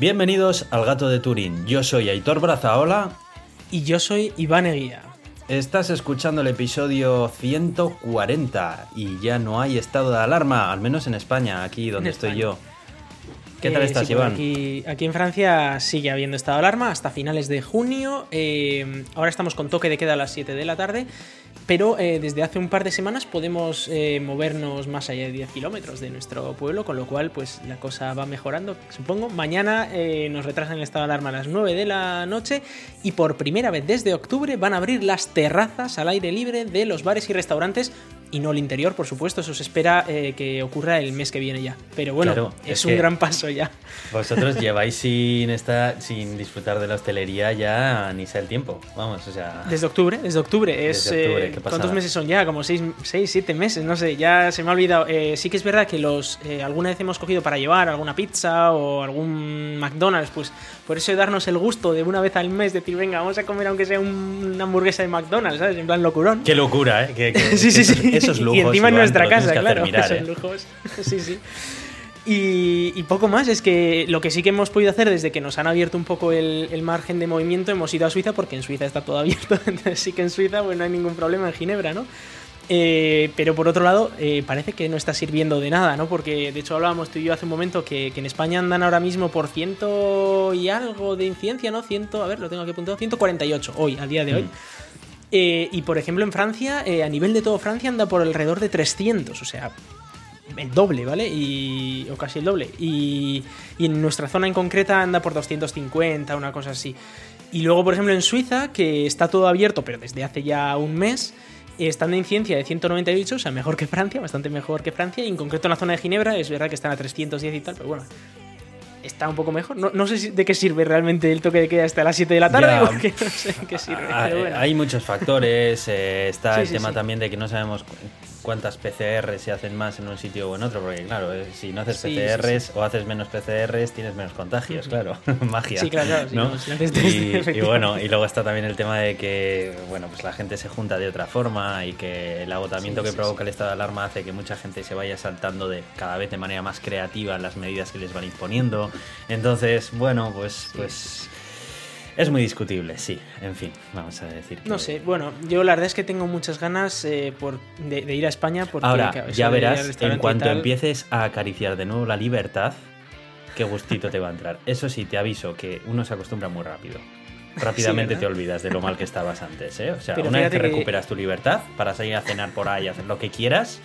Bienvenidos al Gato de Turín. Yo soy Aitor Brazaola. Y yo soy Iván Eguía. Estás escuchando el episodio 140 y ya no hay estado de alarma, al menos en España, aquí donde estoy yo. ¿Qué tal Eh, estás, sí, Iván? Aquí, aquí en Francia sigue habiendo estado de alarma hasta finales de junio. Eh, ahora estamos con toque de queda a las 7 de la tarde. Pero eh, desde hace un par de semanas podemos eh, movernos más allá de 10 kilómetros de nuestro pueblo, con lo cual pues la cosa va mejorando, supongo. Mañana eh, nos retrasan el estado de alarma a las 9 de la noche y por primera vez desde octubre van a abrir las terrazas al aire libre de los bares y restaurantes y no el interior, por supuesto. Eso se espera eh, que ocurra el mes que viene ya. Pero bueno, Claro, es, es un gran paso ya. Vosotros lleváis sin estar, sin disfrutar de la hostelería ya ni sea el tiempo. Vamos, o sea. Desde octubre, desde octubre. Es, Desde octubre, eh, qué. ¿Cuántos meses son ya? Como 6, 7 meses, no sé, ya se me ha olvidado. Eh, sí que es verdad que los eh, alguna vez hemos cogido para llevar alguna pizza o algún McDonald's, pues por eso darnos el gusto de una vez al mes decir, venga, vamos a comer aunque sea un- una hamburguesa de McDonald's, ¿sabes? En plan locurón. Qué locura, ¿eh? Sí, sí, sí. Esos lujos. y encima en nuestra casa, claro. mirar, esos ¿eh? lujos. Sí, sí. Y, y poco más, es que lo que sí que hemos podido hacer desde que nos han abierto un poco el, el margen de movimiento, hemos ido a Suiza porque en Suiza está todo abierto, entonces sí que en Suiza pues no hay ningún problema en Ginebra, ¿no? Eh, pero por otro lado, eh, parece que no está sirviendo de nada, ¿no? Porque de hecho hablábamos tú y yo hace un momento que, que en España andan ahora mismo por ciento y algo de incidencia, ¿no? Ciento, a ver, lo tengo aquí apuntado, 148 hoy, al día de hoy. Mm. Eh, y por ejemplo en Francia, eh, a nivel de todo Francia anda por alrededor de 300, o sea, el doble, ¿vale? Y, o casi el doble. Y, y en nuestra zona en concreta anda por 250, una cosa así. Y luego, por ejemplo, en Suiza, que está todo abierto, pero desde hace ya un mes, están de incidencia de 198, o sea, mejor que Francia, bastante mejor que Francia. Y en concreto en la zona de Ginebra, es verdad que están a 310 y tal, pero bueno. Está un poco mejor. No, no sé si- de qué sirve realmente el toque de queda hasta las 7 de la tarde, Ya. porque no sé de qué sirve. Ah, eh, bueno. Hay muchos factores. eh, está Sí, el sí, tema sí. también de que no sabemos cuántas PCR se hacen más en un sitio o en otro. Porque, claro, eh, si no haces Sí, sí, PCRs o haces menos PCRs, tienes menos contagios, claro. Magia. Sí, claro, ¿no? y, y bueno, y luego está también el tema de que, bueno, pues la gente se junta de otra forma y que el agotamiento que provoca el estado de alarma hace que mucha gente se vaya saltando de cada vez de manera más creativa las medidas que les van imponiendo. Entonces, bueno, pues, pues es muy discutible, sí. En fin, vamos a decir. que- No sé, bueno, yo la verdad es que tengo muchas ganas eh, por, de, de ir a España porque Ahora, claro, ya verás, en cuanto tal- empieces a acariciar de nuevo la libertad, qué gustito te va a entrar. Eso sí, te aviso que uno se acostumbra muy rápido. Rápidamente te olvidas de lo mal que estabas antes, ¿eh? O sea, Pero una vez que- recuperas tu libertad para salir a cenar por ahí, hacer lo que quieras,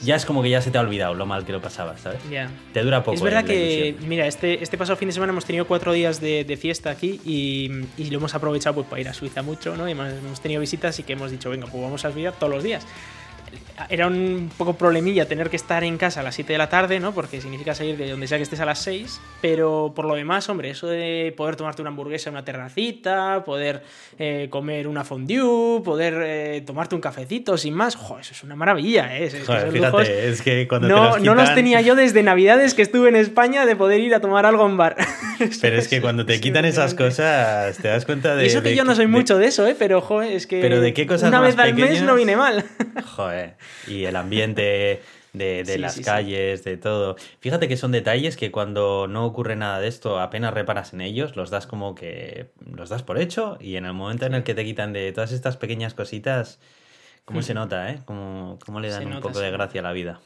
ya es como que ya se te ha olvidado lo mal que lo pasabas, ¿sabes? Ya. Te dura poco. Es verdad eh, la que, mira, este, este pasado fin de semana hemos tenido cuatro días de, de fiesta aquí y, y lo hemos aprovechado pues, para ir a Suiza mucho, ¿no? Y hemos, hemos tenido visitas y que hemos dicho, venga, pues vamos a Suiza todos los días. Era un poco problemilla tener que estar en casa a las 7 de la tarde, ¿no? Porque significa salir de donde sea que estés a las 6. Pero por lo demás, hombre, eso de poder tomarte una hamburguesa en una terracita, poder eh, comer una fondue, poder eh, tomarte un cafecito sin más, jo, eso es una maravilla, ¿eh? Es- que Joder, esos fíjate, lujos- es que cuando te no, los no los quitan- tenía yo desde Navidades que estuve en España de poder ir a tomar algo en bar. Pero es que cuando te quitan esas cosas, te das cuenta de. Y eso que de yo no soy de- mucho de eso, ¿eh? Pero, joder, es que. Pero ¿de qué cosas Una más vez al mes no viene mal. Joder, y el ambiente de, de Sí, las sí, sí. calles, de todo. Fíjate que son detalles que cuando no ocurre nada de esto, apenas reparas en ellos, los das como que los das por hecho y en el momento en el que te quitan de todas estas pequeñas cositas, ¿cómo se nota, eh? ¿Cómo, cómo le dan Se un nota, poco de gracia a la vida?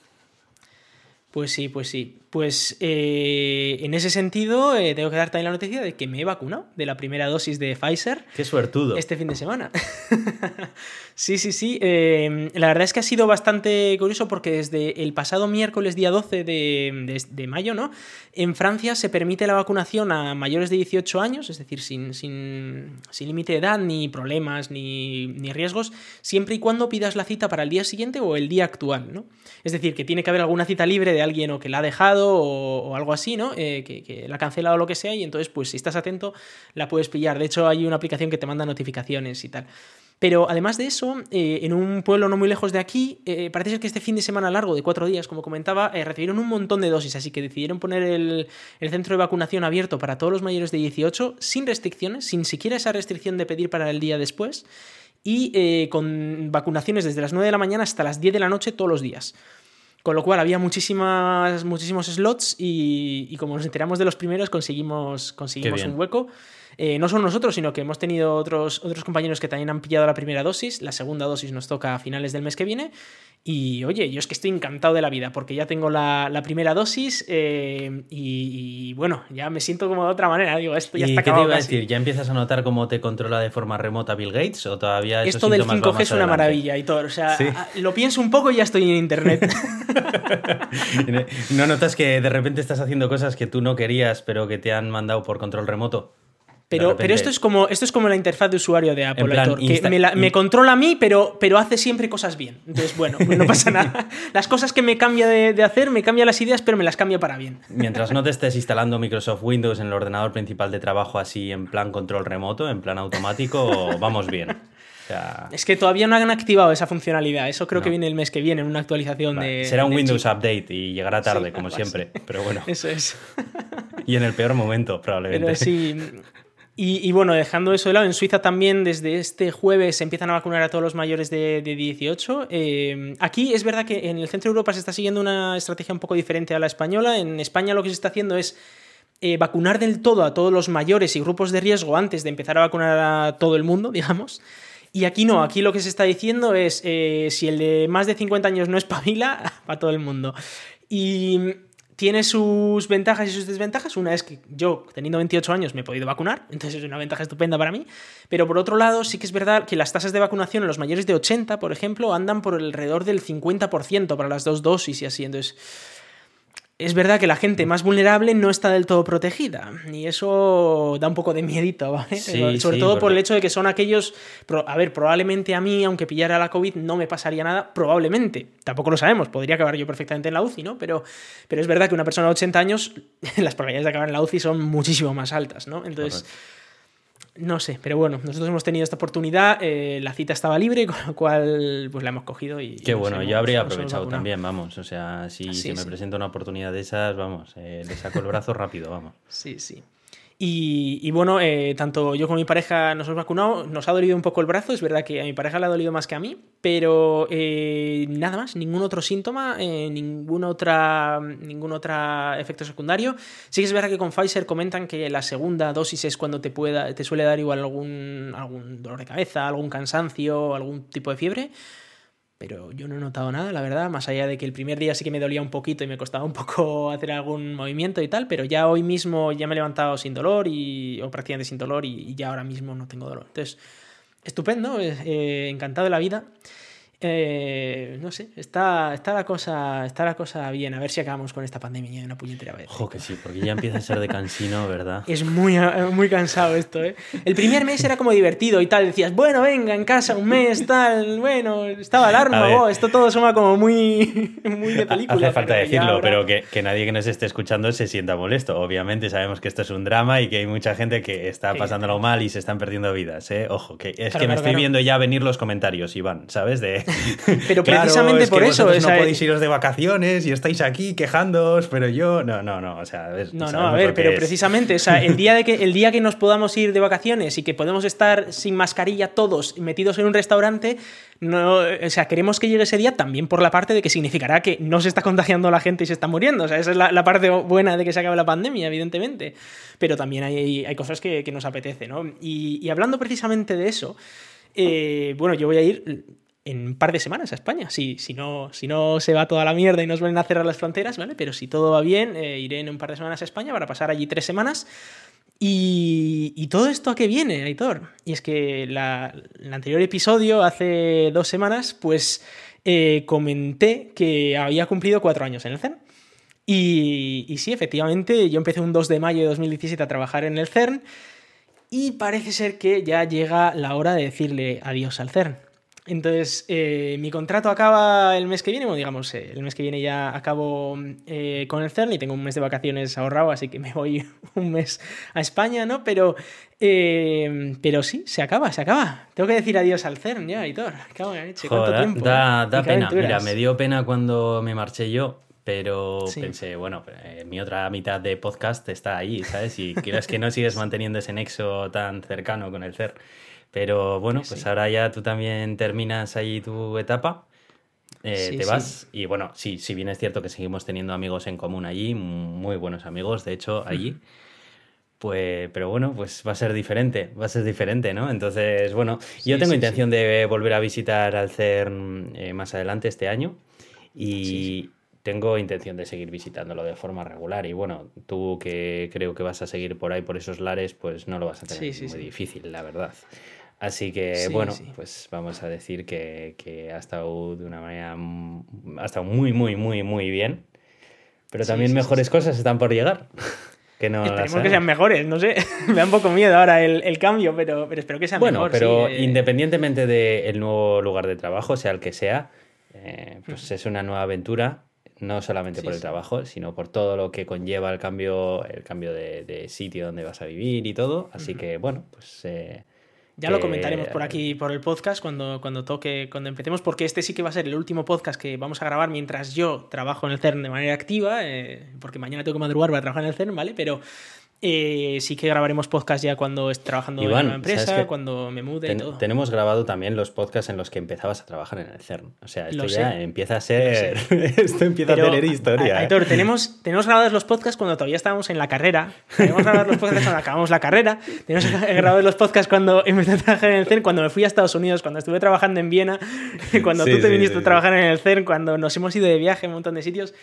Pues sí, pues sí. Pues eh, en ese sentido, eh, tengo que dar también la noticia de que me he vacunado de la primera dosis de Pfizer. Qué suertudo. Este fin de semana. sí, sí, sí. Eh, la verdad es que ha sido bastante curioso porque desde el pasado miércoles, día 12 de, de- de mayo, ¿no? En Francia se permite la vacunación a mayores de 18 años, es decir, sin, sin, sin límite de edad, ni problemas, ni, ni riesgos, siempre y cuando pidas la cita para el día siguiente o el día actual, ¿no? Es decir, que tiene que haber alguna cita libre de alguien o que la ha dejado o, algo así, ¿no? Eh, que, la ha cancelado o lo que sea, y entonces, pues si estás atento, la puedes pillar. De hecho, hay una aplicación que te manda notificaciones y tal. Pero además de eso, eh, en un pueblo no muy lejos de aquí, eh, parece ser que este fin de semana largo de cuatro días, como comentaba, recibieron un montón de dosis, así que decidieron poner el, el centro de vacunación abierto para todos los mayores de 18, sin restricciones, sin siquiera esa restricción de pedir para el día después, y con vacunaciones desde las 9 de la mañana hasta las 10 de la noche todos los días. Con lo cual había muchísimas, muchísimos slots y, y como nos enteramos de los primeros conseguimos, conseguimos un hueco. Eh, no solo nosotros, sino que hemos tenido otros, otros compañeros que también han pillado la primera dosis. La segunda dosis nos toca a finales del mes que viene. Y oye, yo es que estoy encantado de la vida porque ya tengo la, primera dosis eh, y, bueno, ya me siento como de otra manera. Digo, esto ya está qué te iba a decir? ¿Ya empiezas a notar cómo te controla de forma remota Bill Gates o todavía Esto del 5G es una maravilla y todo. O sea, lo pienso un poco y ya estoy en internet. ¿No notas que de repente estás haciendo cosas que tú no querías pero que te han mandado por control remoto? Pero, pero esto, es como, esto es como la interfaz de usuario de Apple, que me, controla a mí, pero, pero hace siempre cosas bien. Entonces, bueno, pues no pasa nada. Las cosas que me cambia de, hacer, me cambia las ideas, pero me las cambia para bien. Mientras no te estés instalando Microsoft Windows en el ordenador principal de trabajo así en plan control remoto, en plan automático, vamos bien. Es que todavía no han activado esa funcionalidad. Eso creo que viene el mes que viene, en una actualización de. Será un Windows Update y llegará tarde, como siempre. Pero bueno. Eso es. y en el peor momento, probablemente. Pero sí, y, bueno, dejando eso de lado, en Suiza también desde este jueves se empiezan a vacunar a todos los mayores de, 18. Eh, aquí es verdad que en el centro de Europa se está siguiendo una estrategia un poco diferente a la española. En España lo que se está haciendo es eh, vacunar del todo a todos los mayores y grupos de riesgo antes de empezar a vacunar a todo el mundo, digamos. Y aquí no, aquí lo que se está diciendo es eh, si el de más de 50 años no es pavila, para todo el mundo. Y tiene sus ventajas y sus desventajas. Una es que yo, teniendo 28 años, me he podido vacunar, entonces es una ventaja estupenda para mí. Pero por otro lado, sí que es verdad que las tasas de vacunación en los mayores de 80, por ejemplo, andan por alrededor del 50% para las dos dosis y así. Entonces, es verdad que la gente más vulnerable no está del todo protegida. Y eso da un poco de miedito, ¿vale? Sobre todo por el hecho de que son aquellos. A ver, probablemente a mí, aunque pillara la COVID, no me pasaría nada. Probablemente. Tampoco lo sabemos. Podría acabar yo perfectamente en la UCI, ¿no? Pero, pero es verdad que una persona de 80 años, las probabilidades de acabar en la UCI son muchísimo más altas, ¿no? Entonces. No sé, pero bueno, nosotros hemos tenido esta oportunidad, eh, la cita estaba libre, con lo cual pues la hemos cogido y... Qué bueno, yo habría aprovechado también, vamos, o sea, si, se me presenta una oportunidad de esas, vamos, eh, le saco el brazo rápido, vamos. Sí, sí. Y, bueno, eh, tanto yo como mi pareja nos hemos vacunado, nos ha dolido un poco el brazo, es verdad que a mi pareja le ha dolido más que a mí, pero eh, nada más, ningún otro síntoma, eh, ningún, otra, ningún otro efecto secundario. Sí que es verdad que con Pfizer comentan que la segunda dosis es cuando te, pueda, te suele dar igual algún, algún dolor de cabeza, algún cansancio, algún tipo de fiebre pero yo no he notado nada, la verdad, más allá de que el primer día sí que me dolía un poquito y me costaba un poco hacer algún movimiento y tal, pero ya hoy mismo ya me he levantado sin dolor y, o prácticamente sin dolor y, ya ahora mismo no tengo dolor. Entonces, estupendo, eh, encantado de la vida. Eh, no sé, está, está, la cosa, está la cosa bien. A ver si acabamos con esta pandemia de una puñetera vez. Ojo que sí, porque ya empieza a ser de cansino, ¿verdad? Es muy, muy cansado esto, ¿eh? El primer mes era como divertido y tal. Decías, bueno, venga, en casa un mes, tal. Bueno, estaba alarma, esto todo suma como muy, muy de película. Hace falta decirlo, pero que, que, nadie que nos esté escuchando se sienta molesto. Obviamente sabemos que esto es un drama y que hay mucha gente que está pasándolo mal y se están perdiendo vidas, ¿eh? Ojo, que es que me estoy viendo ya venir los comentarios, Iván, ¿sabes? De Pero precisamente por eso. no podéis iros de vacaciones y estáis aquí quejándoos, pero yo. No, no, no. O sea, ver, no, no, a ver, pero precisamente, o sea, el día, de que, el día que nos podamos ir de vacaciones y que podemos estar sin mascarilla todos metidos en un restaurante, no, o sea, queremos que llegue ese día también por la parte de que significará que no se está contagiando la gente y se está muriendo. O sea, esa es la, parte buena de que se acabe la pandemia, evidentemente. Pero también hay, hay cosas que, nos apetece, ¿no? Y, hablando precisamente de eso, eh, bueno, yo voy a ir en un par de semanas a España. Si, si, no, si no se va toda la mierda y nos vuelven a cerrar las fronteras, ¿vale? Pero si todo va bien, eh, iré en un par de semanas a España para pasar allí tres semanas. Y, todo esto a qué viene, Aitor. Y es que la, el anterior episodio, hace dos semanas, pues eh, comenté que había cumplido cuatro años en el CERN. Y, y sí, efectivamente, yo empecé un 2 de mayo de 2017 a trabajar en el CERN. Y parece ser que ya llega la hora de decirle adiós al CERN. Entonces, eh, mi contrato acaba el mes que viene, bueno, digamos, eh, el mes que viene ya acabo eh, con el CERN y tengo un mes de vacaciones ahorrado, así que me voy un mes a España, ¿no? Pero, pero sí, se acaba, se acaba. Tengo que decir adiós al CERN ya, Hitor. ¿Cuánto tiempo? Da, da pena. Mira, me dio pena cuando me marché yo, pero pensé, bueno, mi otra mitad de podcast está ahí, ¿sabes? Y quieras que no sigues manteniendo ese nexo tan cercano con el CERN. Pero bueno, pues ahora ya tú también terminas ahí tu etapa. eh, Sí, te sí. vas y bueno, sí, si bien es cierto que seguimos teniendo amigos en común allí, muy buenos amigos, de hecho, allí. Pues, pero bueno, pues va a ser diferente, va a ser diferente, ¿no? Entonces, bueno, yo tengo intención de volver a visitar al CERN eh, más adelante este año y tengo intención de seguir visitándolo de forma regular. Y bueno, tú que creo que vas a seguir por ahí, por esos lares, pues no lo vas a tener Sí, sí, muy sí. difícil, la verdad. Así que, Sí, bueno, sí. pues vamos a decir que, que ha estado de una manera, ha estado muy, muy, muy, muy bien. Pero también sí, mejores cosas están por llegar. que no las Esperemos que sean mejores, no sé. Me da un poco miedo ahora el, el cambio, pero, pero espero que sean Bueno, mejor. pero eh. independientemente del nuevo lugar de trabajo, sea el que sea, eh, pues es una nueva aventura, no solamente Sí, por el sí. trabajo, sino por todo lo que conlleva el cambio, el cambio de, de sitio donde vas a vivir y todo. Así que, bueno, pues eh, Ya lo que- comentaremos por aquí, por el podcast, cuando, cuando toque, cuando empecemos, porque este sí que va a ser el último podcast que vamos a grabar mientras yo trabajo en el CERN de manera activa, eh, porque mañana tengo que madrugar para trabajar en el CERN, ¿vale? Pero eh, sí que grabaremos podcast ya cuando esté trabajando Iván, en una empresa, cuando me mude y todo. tenemos grabado también los podcasts en los que empezabas a trabajar en el CERN. O sea, esto Lo ya sé. empieza a ser. esto empieza Pero, a tener historia. ¿eh? Aitor, tenemos, tenemos grabados los podcasts cuando todavía estábamos en la carrera. Tenemos grabados los podcasts cuando acabamos la carrera. Tenemos grabados los podcasts cuando empecé a trabajar en el CERN, cuando me fui a Estados Unidos, cuando estuve trabajando en Viena, cuando Sí, tú te sí, viniste sí, a trabajar en el CERN, cuando nos hemos ido de viaje a un montón de sitios.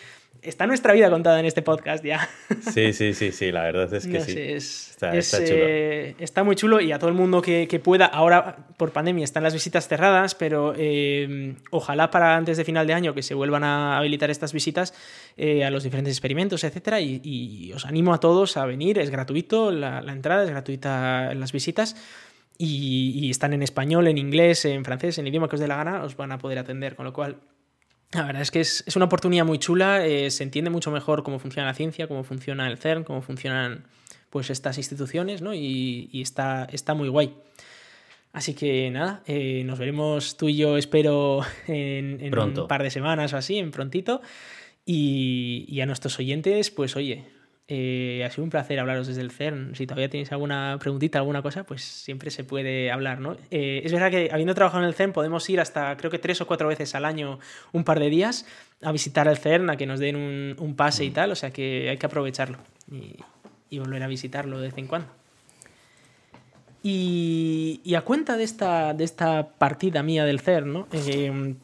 Está nuestra vida contada en este podcast ya. Sí, sí, sí, sí, la verdad es que No sí. sé, es- Está- es, está chulo. eh, está muy chulo y a todo el mundo que, que pueda, ahora por pandemia están las visitas cerradas, pero eh, ojalá para antes de final de año que se vuelvan a habilitar estas visitas eh, a los diferentes experimentos, etcétera, y, y os animo a todos a venir, es gratuito la, la entrada, es gratuita las visitas. Y, y están en español, en inglés, en francés, en el idioma que os dé la gana, os van a poder atender. Con lo cual, la verdad es que es, es una oportunidad muy chula, eh, se entiende mucho mejor cómo funciona la ciencia, cómo funciona el CERN, cómo funcionan pues estas instituciones, ¿no? Y, y está, está muy guay. Así que nada, eh, nos veremos tú y yo, espero, en, en Pronto. un par de semanas o así, en prontito. Y, y a nuestros oyentes, pues oye, eh, ha sido un placer hablaros desde el CERN. Si todavía tenéis alguna preguntita, alguna cosa, pues siempre se puede hablar, ¿no? Eh, es verdad que habiendo trabajado en el CERN podemos ir hasta creo que tres o cuatro veces al año, un par de días, a visitar el CERN, a que nos den un, un pase y tal, o sea que hay que aprovecharlo y, y volver a visitarlo de vez en cuando. Y, a cuenta de esta, de esta partida mía del CERN, ¿no? Eh,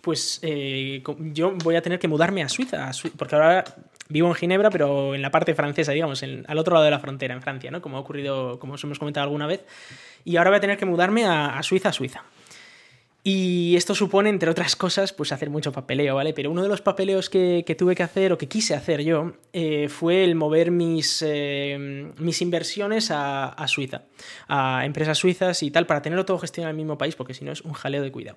pues eh, yo voy a tener que mudarme a Suiza, porque ahora vivo en Ginebra, pero en la parte francesa, digamos, al otro lado de la frontera, en Francia, ¿no? Como ha ocurrido, como os hemos comentado alguna vez. Y ahora voy a tener que mudarme a, a Suiza, a Suiza. Y esto supone, entre otras cosas, pues hacer mucho papeleo, ¿vale? Pero uno de los papeleos que, que tuve que hacer o que quise hacer yo eh, fue el mover mis, eh, mis inversiones a, a Suiza, a empresas suizas y tal, para tenerlo todo gestionado en el mismo país, porque si no es un jaleo de cuidado.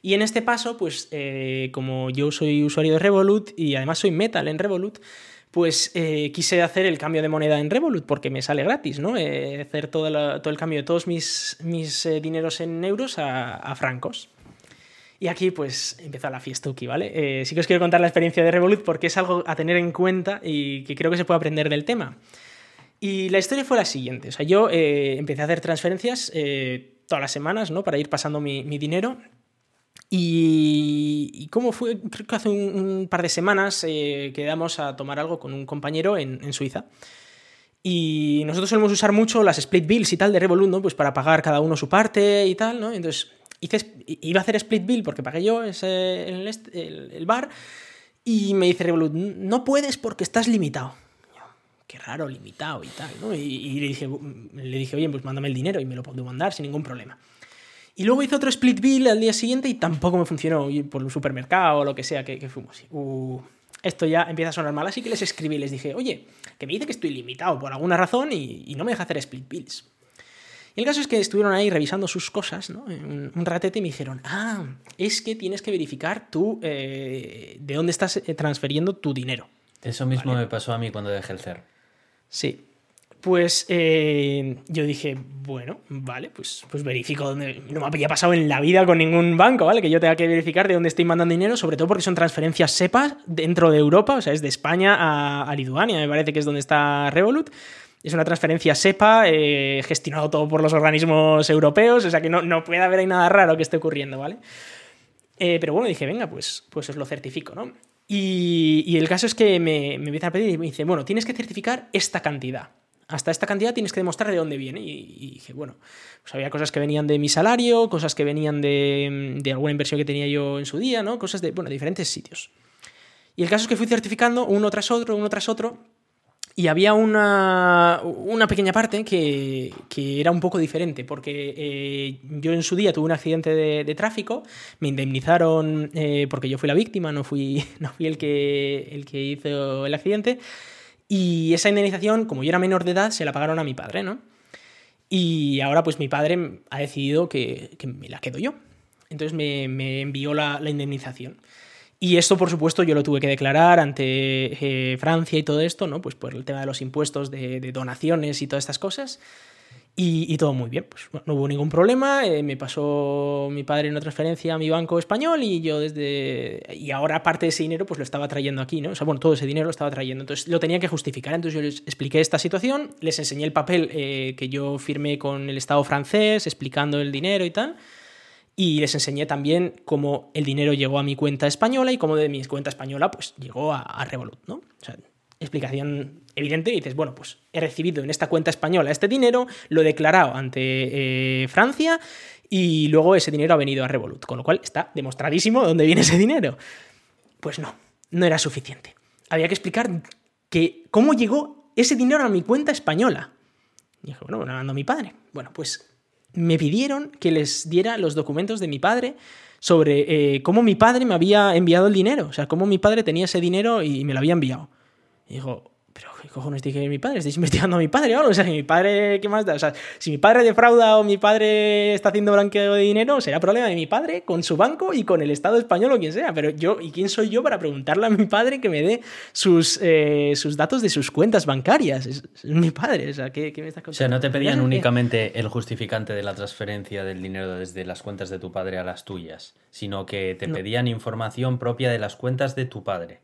Y en este paso, pues eh, como yo soy usuario de Revolut y además soy metal en Revolut, pues eh, quise hacer el cambio de moneda en Revolut porque me sale gratis, ¿no? Eh, hacer todo, todo el cambio de todos mis, mis eh, dineros en euros a, francos. Y aquí pues empezó la fiestuki, ¿vale? Sí que os quiero contar la experiencia de Revolut porque es algo a tener en cuenta y que creo que se puede aprender del tema. Y la historia fue la siguiente. O sea, yo empecé a hacer transferencias todas las semanas, ¿no? Para ir pasando mi, mi dinero. Y, y cómo fue, creo que hace un, un par de semanas eh, quedamos a tomar algo con un compañero en, en Suiza. Y nosotros solemos usar mucho las split bills y tal de Revolut, ¿no? Pues para pagar cada uno su parte y tal, ¿no? Entonces, hice, iba a hacer split bill porque pagué yo ese, el, est- el- el bar y me dice Revolut, no puedes porque estás limitado. Yo, Qué raro, limitado y tal, ¿no? Y, y le, dije, le dije, oye, pues mándame el dinero y me lo puedo mandar sin ningún problema. Y luego hice otro split bill al día siguiente y tampoco me funcionó y por un supermercado o lo que sea que, que fuimos. Uh, esto ya empieza a sonar mal, así que les escribí y les dije, oye, que me dice que estoy limitado por alguna razón y, y no me deja hacer split bills. Y el caso es que estuvieron ahí revisando sus cosas, ¿no? Un, un ratete y me dijeron, ah, es que tienes que verificar tú eh, de dónde estás eh, transfiriendo tu dinero. Eso mismo me pasó a mí cuando dejé el CERN. Sí. Pues eh, yo dije, bueno, vale, pues, pues verifico dónde. No me había pasado en la vida con ningún banco, ¿vale? Que yo tenga que verificar de dónde estoy mandando dinero, sobre todo porque son transferencias SEPA dentro de Europa, o sea, es de España a, a Lituania, me parece que es donde está Revolut. Es una transferencia SEPA, eh, gestionado todo por los organismos europeos, o sea que no, no puede haber ahí nada raro que esté ocurriendo, ¿vale? Eh, pero bueno, dije, venga, pues, pues os lo certifico, ¿no? Y, el caso es que me, me empiezan a pedir y me dice, bueno, tienes que certificar esta cantidad. Hasta esta cantidad tienes que demostrar de dónde viene. Y, dije, bueno, pues había cosas que venían de mi salario, cosas que venían de, de, alguna inversión que tenía yo en su día, ¿no? Cosas de, bueno, diferentes sitios. Y el caso es que fui certificando uno tras otro, uno tras otro, y había una, una pequeña parte que, que, era un poco diferente, porque eh, yo en su día tuve un accidente de, tráfico, me indemnizaron eh, porque yo fui la víctima, no fui, no fui el, que, el que hizo el accidente, y esa indemnización, como yo era menor de edad, se la pagaron a mi padre, ¿no? Y ahora pues mi padre ha decidido que, que me la quedo yo. Entonces me, me envió la, la indemnización. Y esto, por supuesto, yo lo tuve que declarar ante eh, Francia y todo esto, ¿no? Pues por el tema de los impuestos de, donaciones y todas estas cosas. Y, todo muy bien, pues no hubo ningún problema. Eh, me pasó mi padre una transferencia a mi banco español y yo desde. Y ahora parte de ese dinero, pues lo estaba trayendo aquí, ¿no? O sea, bueno, todo ese dinero lo estaba trayendo. Entonces lo tenía que justificar. Entonces yo les expliqué esta situación, les enseñé el papel eh, que yo firmé con el Estado francés, explicando el dinero y tal. Y les enseñé también cómo el dinero llegó a mi cuenta española y cómo de mi cuenta española pues llegó a, Revolut, ¿no? O sea, explicación evidente y dices, bueno, pues he recibido en esta cuenta española este dinero, lo he declarado ante eh, Francia y luego ese dinero ha venido a Revolut, con lo cual está demostradísimo de dónde viene ese dinero. Pues no, no era suficiente. Había que explicar que cómo llegó ese dinero a mi cuenta española. Y dije, bueno, bueno, mando a mi padre. Bueno, pues me pidieron que les diera los documentos de mi padre sobre eh, cómo mi padre me había enviado el dinero, o sea, cómo mi padre tenía ese dinero y me lo había enviado. Y dijo, pero ¿qué cojones dije mi padre? ¿Estáis investigando a mi padre o O sea, mi padre, ¿qué más da? O sea, si mi padre defrauda o mi padre está haciendo blanqueo de dinero, será problema de mi padre con su banco y con el Estado español o quien sea. Pero yo, ¿y quién soy yo para preguntarle a mi padre que me dé sus, eh, sus datos de sus cuentas bancarias? Es, mi padre, o sea, ¿qué, me estás contando? O sea, no te pedían únicamente el justificante de la transferencia del dinero desde las cuentas de tu padre a las tuyas, sino que te pedían información propia de las cuentas de tu padre.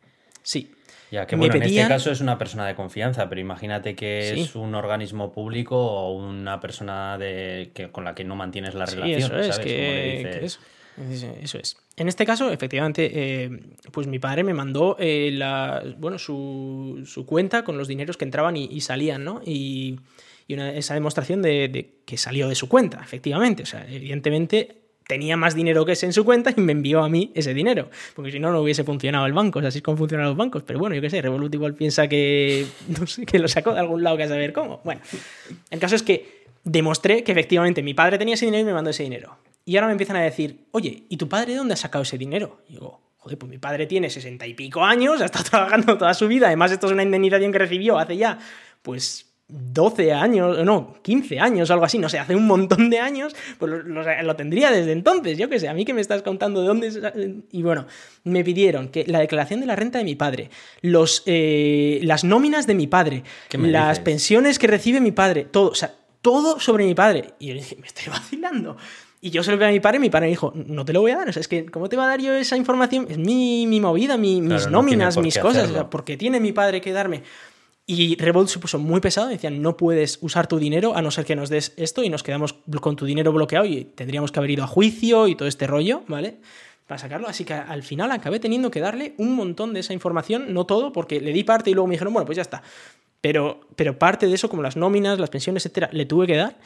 Sí. Ya, que bueno, en este caso es una persona de confianza, pero imagínate que es un organismo público o una persona de, que, con la que no mantienes la relación. Eso es, eso es. En este caso, efectivamente, eh, pues mi padre me mandó eh, la, bueno, su, su, cuenta con los dineros que entraban y, salían, ¿no? Y, y una, esa demostración de, de, que salió de su cuenta, efectivamente. O sea, evidentemente tenía más dinero que ese en su cuenta y me envió a mí ese dinero. Porque si no, no hubiese funcionado el banco. O sea, así es como funcionan los bancos. Pero bueno, yo qué sé, Revolut igual piensa que, no sé, que lo sacó de algún lado que a saber cómo. Bueno, el caso es que demostré que efectivamente mi padre tenía ese dinero y me mandó ese dinero. Y ahora me empiezan a decir, oye, ¿y tu padre de dónde ha sacado ese dinero? Y digo, joder, pues mi padre tiene sesenta y pico años, ha estado trabajando toda su vida. Además, esto es una indemnización que recibió hace ya, pues 12 años, no, 15 años, algo así, no sé, hace un montón de años, pues lo, tendría desde entonces, yo qué sé, a mí que me estás contando de dónde... Y bueno, me pidieron que la declaración de la renta de mi padre, los, eh, las nóminas de mi padre, las pensiones que recibe mi padre, todo, o sea, todo sobre mi padre. Y yo dije, me estoy vacilando. Y yo se lo vi a mi padre y mi padre me dijo, no te lo voy a dar. O sea, es que, ¿cómo te va a dar yo esa información? Es mi, mi movida, mis nóminas, mis cosas. O sea, porque tiene mi padre que darme. Y Revolt se puso muy pesado, decían, no puedes usar tu dinero a no ser que nos des esto y nos quedamos con tu dinero bloqueado y tendríamos que haber ido a juicio y todo este rollo, ¿vale? Para sacarlo. Así que al final acabé teniendo que darle un montón de esa información, no todo, porque le di parte y luego me dijeron, bueno, pues ya está. Pero, pero parte de eso, como las nóminas, las pensiones, etcétera, le tuve que dar.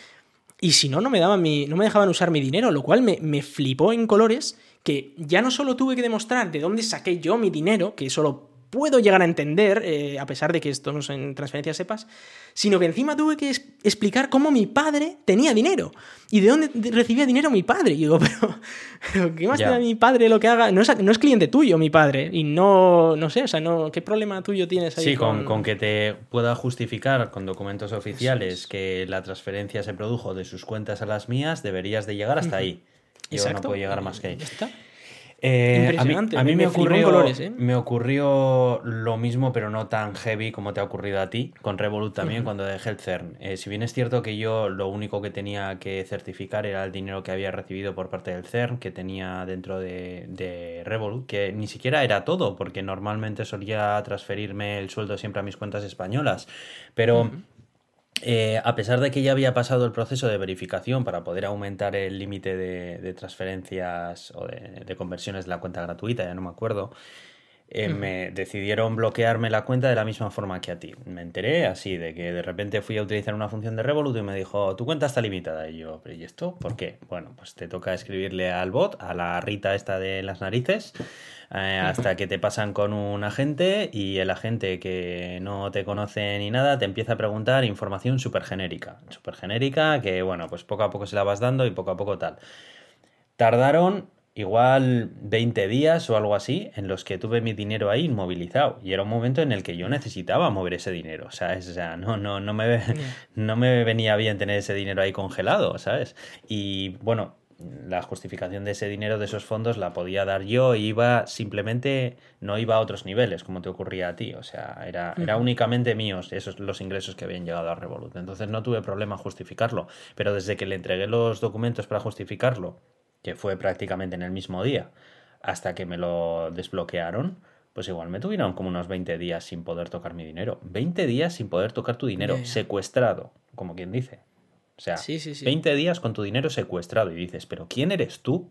Y si no, no me, daban mi, no me dejaban usar mi dinero, lo cual me, me flipó en colores que ya no solo tuve que demostrar de dónde saqué yo mi dinero, que solo puedo llegar a entender, eh, a pesar de que esto no es en transferencias sepas, sino que encima tuve que explicar cómo mi padre tenía dinero y de dónde recibía dinero mi padre. Y digo, pero, ¿qué más te da mi padre lo que haga? No es, no es, cliente tuyo mi padre y no, no sé, o sea, no, ¿qué problema tuyo tienes ahí? Sí, con, con que te pueda justificar con documentos oficiales que la transferencia se produjo de sus cuentas a las mías, deberías de llegar hasta ahí. Yo no puedo llegar más que ahí. está. Eh, a mí, me, ocurrió, ¿eh? me ocurrió lo mismo, pero no tan heavy como te ha ocurrido a ti, con Revolut también, cuando dejé el CERN. Eh, si bien es cierto que yo lo único que tenía que certificar era el dinero que había recibido por parte del CERN, que tenía dentro de, Revolut, que ni siquiera era todo, porque normalmente solía transferirme el sueldo siempre a mis cuentas españolas. Pero eh, a pesar de que ya había pasado el proceso de verificación para poder aumentar el límite de, transferencias o de, conversiones de la cuenta gratuita, ya no me acuerdo, eh, me decidieron bloquearme la cuenta de la misma forma que a ti. Me enteré así de que de repente fui a utilizar una función de Revolut y me dijo, tu cuenta está limitada. Y yo, ¿y esto? ¿Por qué? Bueno, pues te toca escribirle al bot, a la Rita esta de las narices, eh, hasta que te pasan con un agente y el agente que no te conoce ni nada te empieza a preguntar información súper genérica. Súper genérica que, bueno, pues poco a poco se la vas dando y poco a poco tal. Tardaron igual 20 días o algo así en los que tuve mi dinero ahí inmovilizado y era un momento en el que yo necesitaba mover ese dinero, ¿sabes? O sea, no, no, no, me, no me venía bien tener ese dinero ahí congelado, ¿sabes? Y bueno, la justificación de ese dinero, de esos fondos, la podía dar yo y iba simplemente, no iba a otros niveles como te ocurría a ti, o sea, era, era únicamente míos esos los ingresos que habían llegado a Revolut. Entonces no tuve problema justificarlo, pero desde que le entregué los documentos para justificarlo, que fue prácticamente en el mismo día, hasta que me lo desbloquearon, pues igual me tuvieron como unos 20 días sin poder tocar mi dinero. 20 días sin poder tocar tu dinero, secuestrado, como quien dice. O sea, 20 días con tu dinero secuestrado y dices, pero ¿quién eres tú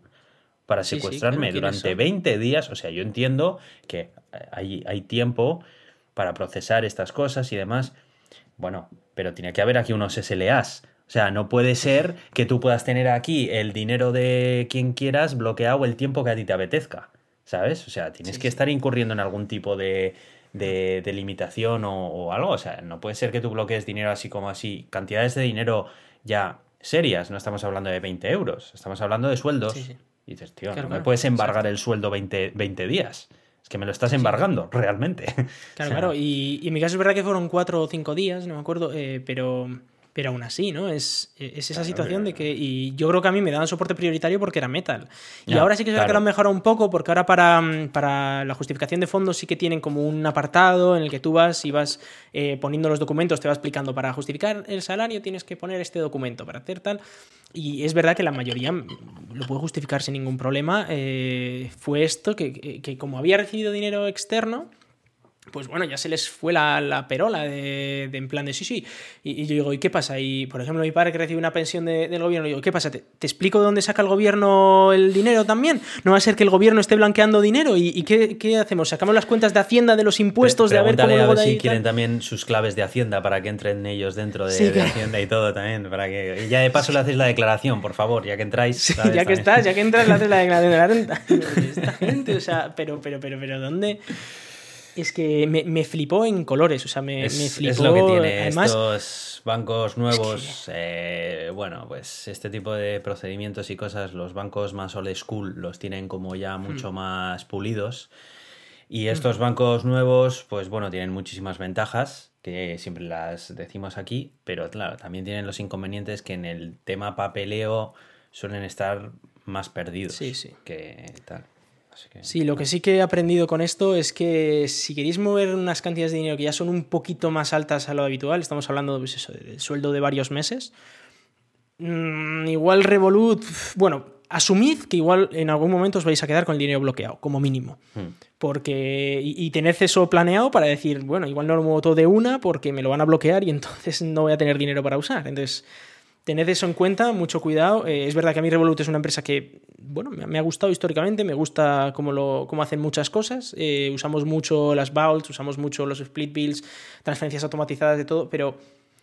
para secuestrarme durante 20 días? O sea, yo entiendo que hay, hay tiempo para procesar estas cosas y demás. Bueno, pero tiene que haber aquí unos SLAs o sea, no puede ser que tú puedas tener aquí el dinero de quien quieras bloqueado el tiempo que a ti te apetezca, ¿sabes? O sea, tienes que estar incurriendo en algún tipo de, de, limitación o, algo. O sea, no puede ser que tú bloquees dinero así como así, cantidades de dinero ya serias, no estamos hablando de 20 euros, estamos hablando de sueldos. y dices, tío, no me puedes embargar el sueldo 20, 20 días. Es que me lo estás embargando, realmente. Claro, claro. Y, en mi caso es verdad que fueron cuatro o cinco días, no me acuerdo, eh, pero pero aún así, ¿no? Es, es esa situación de que. Y yo creo que a mí me daban soporte prioritario porque era metal. Y ahora sí que es verdad que lo han mejorado un poco, porque ahora para, para, la justificación de fondos sí que tienen como un apartado en el que tú vas y vas eh, poniendo los documentos, te va explicando para justificar el salario tienes que poner este documento para hacer tal. Y es verdad que la mayoría lo puede justificar sin ningún problema. Eh, fue esto, que, que como había recibido dinero externo pues bueno, ya se les fue la, perola de, en plan de sí, sí. Y, yo digo, ¿y qué pasa? Y por ejemplo, mi padre que recibe una pensión del gobierno, digo, ¿qué pasa? ¿Te, explico de dónde saca el gobierno el dinero también? ¿No va a ser que el gobierno esté blanqueando dinero? ¿Y, qué, hacemos? ¿Sacamos las cuentas de Hacienda, de los impuestos, de a ver cómo a ver si quieren también sus claves de Hacienda para que entren ellos dentro de, Hacienda y todo también. Para que, y ya de paso le hacéis la declaración, por favor, ya que entráis. Sí, ya que estás, ya que entras, le haces la declaración de la renta. Esta gente, o sea, pero, pero, pero, pero, ¿dónde? Es que me, flipó en colores, o sea, me, flipó. Es lo que tiene estos bancos nuevos. Eh, bueno, pues este tipo de procedimientos y cosas, los bancos más old school los tienen como ya hmm. mucho más pulidos. Y hmm. estos bancos nuevos, pues bueno, tienen muchísimas ventajas, que siempre las decimos aquí, pero claro, también tienen los inconvenientes que en el tema papeleo suelen estar más perdidos sí, sí. que tal. Sí, lo que sí que he aprendido con esto es que si queréis mover unas cantidades de dinero que ya son un poquito más altas a lo habitual, estamos hablando pues eso, del sueldo de varios meses, mm, igual Revolut, bueno, asumid que igual en algún momento os vais a quedar con el dinero bloqueado, como mínimo. Hmm. Porque, y, y tened eso planeado para decir, bueno, igual no lo muevo todo de una porque me lo van a bloquear y entonces no voy a tener dinero para usar. Entonces, tened eso en cuenta, mucho cuidado. Eh, es verdad que a mí Revolut es una empresa que, bueno, me ha gustado históricamente, me gusta cómo, lo, cómo hacen muchas cosas. Eh, usamos mucho las vaults, usamos mucho los split bills, transferencias automatizadas de todo, pero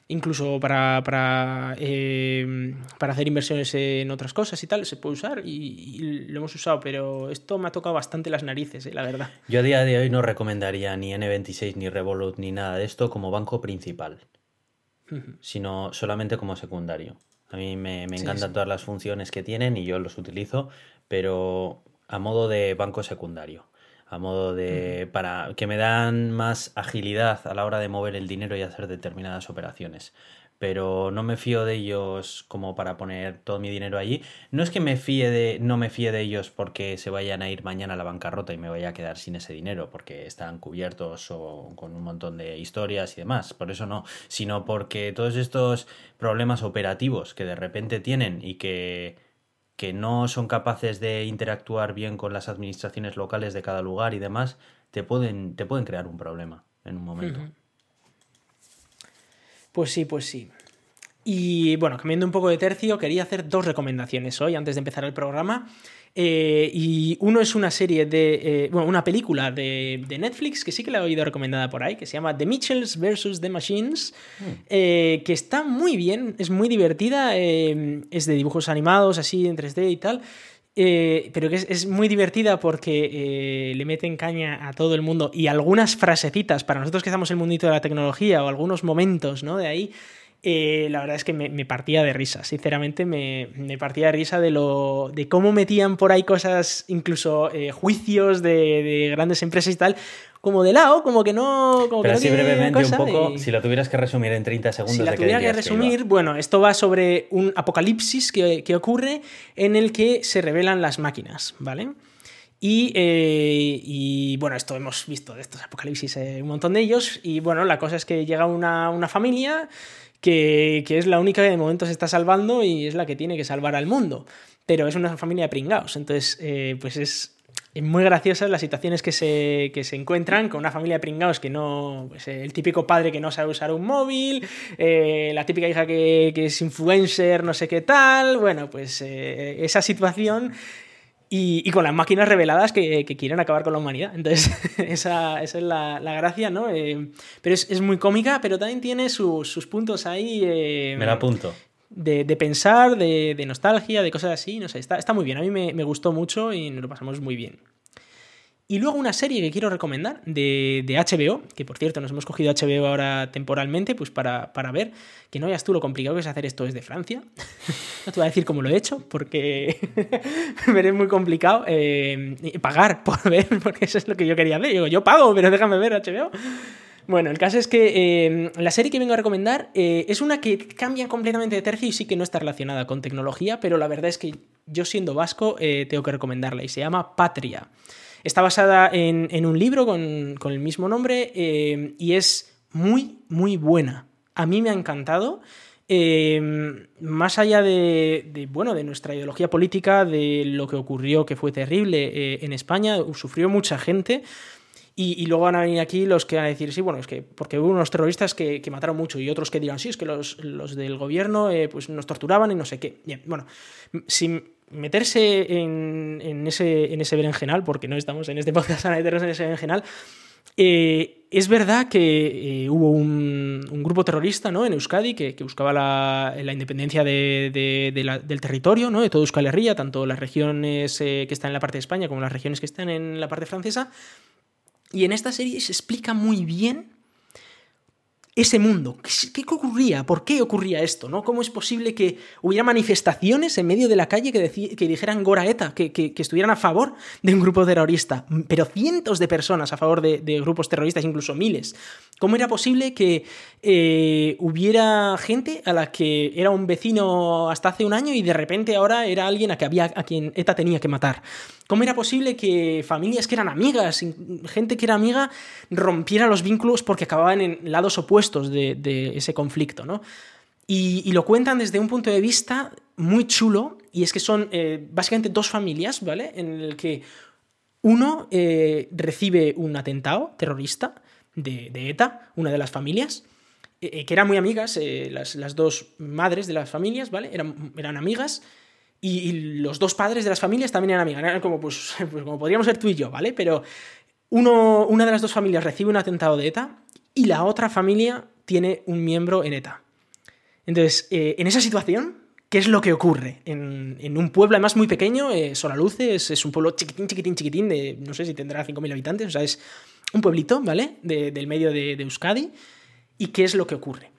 incluso para, para, eh, para hacer inversiones en otras cosas y tal, se puede usar y, lo hemos usado, pero esto me ha tocado bastante las narices, la verdad. Yo a día de hoy no recomendaría ni N26 ni Revolut ni nada de esto como banco principal sino solamente como secundario. A mí me, encantan todas las funciones que tienen y yo los utilizo, pero a modo de banco secundario, a modo de para que me dan más agilidad a la hora de mover el dinero y hacer determinadas operaciones pero no me fío de ellos como para poner todo mi dinero allí. No es que me fíe de, no me fíe de ellos porque se vayan a ir mañana a la bancarrota y me vaya a quedar sin ese dinero, porque están cubiertos o con un montón de historias y demás. Por eso no, sino porque todos estos problemas operativos que de repente tienen y que, que no son capaces de interactuar bien con las administraciones locales de cada lugar y demás, te pueden, te pueden crear un problema en un momento. Pues sí, pues sí. Y bueno, cambiando un poco de tercio, quería hacer dos recomendaciones hoy antes de empezar el programa. Eh, y uno es una serie de. Eh, bueno, una película de, Netflix que sí que la he oído recomendada por ahí, que se llama The Mitchells vs. The Machines, hmm. eh, que está muy bien, es muy divertida, es de dibujos animados, así en 3D y tal. Pero que es, muy divertida porque le meten caña a todo el mundo y algunas frasecitas para nosotros que estamos en el mundito de la tecnología o algunos momentos ¿no? de ahí eh, la verdad es que me, partía de risa, sinceramente me, partía de risa de, lo, de cómo metían por ahí cosas, incluso eh, juicios de, grandes empresas y tal, como de lado, como que no... Como Pero que así brevemente un poco, si lo tuvieras que resumir en 30 segundos. Si la tuviera que resumir, bueno, esto va sobre un apocalipsis que, ocurre en el que se revelan las máquinas, ¿vale? Y, eh, y, bueno, esto hemos visto de estos apocalipsis un montón de ellos. Y bueno, la cosa es que llega una, una familia que, es la única que de momento se está salvando y es la que tiene que salvar al mundo. Pero es una familia de pringados. Entonces, eh, pues es, muy graciosa las situaciones que se, se, encuentran con una familia de pringados que no. Pues, el típico padre que no sabe usar un móvil, eh, la típica hija que, es influencer, no sé qué tal. Bueno, pues eh, esa situación y, con las máquinas reveladas que, quieren acabar con la humanidad. Entonces, esa, es la, gracia, ¿no? Eh, pero es, muy cómica, pero también tiene sus puntos ahí. Eh, me la apunto. De, pensar, de, nostalgia, de cosas así, no sé, está, está muy bien. A mí me, me gustó mucho y nos lo pasamos muy bien. Y luego una serie que quiero recomendar de, HBO, que por cierto nos hemos cogido HBO ahora temporalmente, pues para, ver, que no veas tú lo complicado que es hacer esto desde Francia. no te voy a decir cómo lo he hecho, porque me es muy complicado eh, pagar por ver, porque eso es lo que yo quería ver. yo pago, pero déjame ver HBO. Bueno, el caso es que eh, la serie que vengo a recomendar eh, es una que cambia completamente de tercio y sí que no está relacionada con tecnología, pero la verdad es que yo siendo vasco tengo que recomendarla y se llama Patria. Está basada en, un libro con, el mismo nombre eh, y es muy, muy buena. A mí me ha encantado. Eh, más allá de, bueno, de nuestra ideología política, de lo que ocurrió, que fue terrible eh, en España, sufrió mucha gente. Y, luego van a venir aquí los que van a decir, sí, bueno, es que porque hubo unos terroristas que, mataron mucho y otros que dirán, sí, es que los, del gobierno pues nos torturaban y no sé qué. Bien, bueno, si meterse en, ese, en ese berenjenal, porque no estamos en este podcast a meternos en ese berenjenal, eh, es verdad que eh, hubo un, grupo terrorista ¿no? en Euskadi que, buscaba la, independencia del territorio, ¿no? de toda Euskal Herria, tanto las regiones eh, que están en la parte de España como las regiones que están en la parte francesa. Y en esta serie se explica muy bien ese mundo. ¿Qué, ocurría? ¿Por qué ocurría esto? ¿no? ¿Cómo es posible que hubiera manifestaciones en medio de la calle que, que dijeran Goraeta, que, que, estuvieran a favor de un grupo terrorista? Pero cientos de personas a favor de, grupos terroristas, incluso miles. ¿Cómo era posible que eh, hubiera gente a la que era un vecino hasta hace un año y de repente ahora era alguien a, que había, a quien ETA tenía que matar? ¿Cómo era posible que familias que eran amigas, gente que era amiga, rompiera los vínculos porque acababan en lados opuestos? de, ese conflicto, ¿no? Y, lo cuentan desde un punto de vista muy chulo, y es que son eh, básicamente dos familias, ¿vale? En el que uno eh, recibe un atentado terrorista de, ETA, una de las familias, eh, que eran muy amigas, las, dos madres de las familias, ¿vale? Eran, eran amigas, y, los dos padres de las familias también eran amigas, eran como, pues, pues, como podríamos ser tú y yo, ¿vale? Pero uno, una de las dos familias recibe un atentado de ETA y la otra familia tiene un miembro en ETA. Entonces, eh, en esa situación, ¿qué es lo que ocurre? En, un pueblo, además muy pequeño, eh, Solaluces, es un pueblo chiquitín, chiquitín, chiquitín, de no sé si tendrá 5.000 habitantes, o sea, es un pueblito, ¿vale? del medio de, Euskadi. ¿Y qué es lo que ocurre?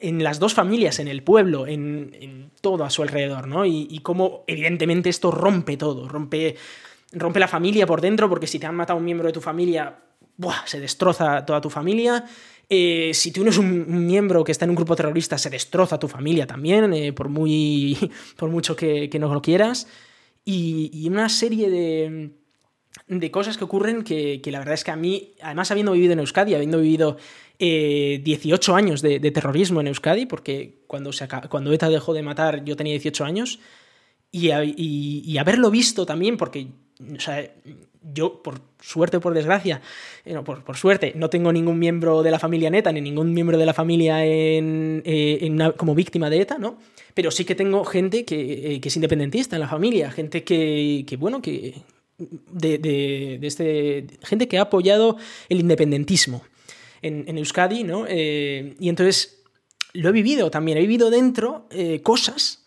En las dos familias, en el pueblo, en, todo a su alrededor, ¿no? Y, y, cómo evidentemente esto rompe todo, rompe, rompe la familia por dentro, porque si te han matado un miembro de tu familia, se destroza toda tu familia. Eh, si tú eres un, miembro que está en un grupo terrorista, se destroza tu familia también, eh, por, muy, por mucho que, no lo quieras. Y, una serie de, de, cosas que ocurren que, la verdad es que a mí, además habiendo vivido en Euskadi, habiendo vivido 18 eh, años de, terrorismo en Euskadi, porque cuando, se, cuando ETA dejó de matar yo tenía 18 años, y, y haberlo visto también, porque yo, por suerte o por desgracia, eh, no, por, por, suerte, no tengo ningún miembro de la familia neta, ni ningún miembro de la familia en, eh, en como víctima de ETA, ¿no? Pero sí que tengo gente que, que es independentista en la familia, gente que, que bueno, que... De, de, de, este, gente que ha apoyado el independentismo en, en Euskadi, ¿no? y entonces lo he vivido también, he vivido dentro cosas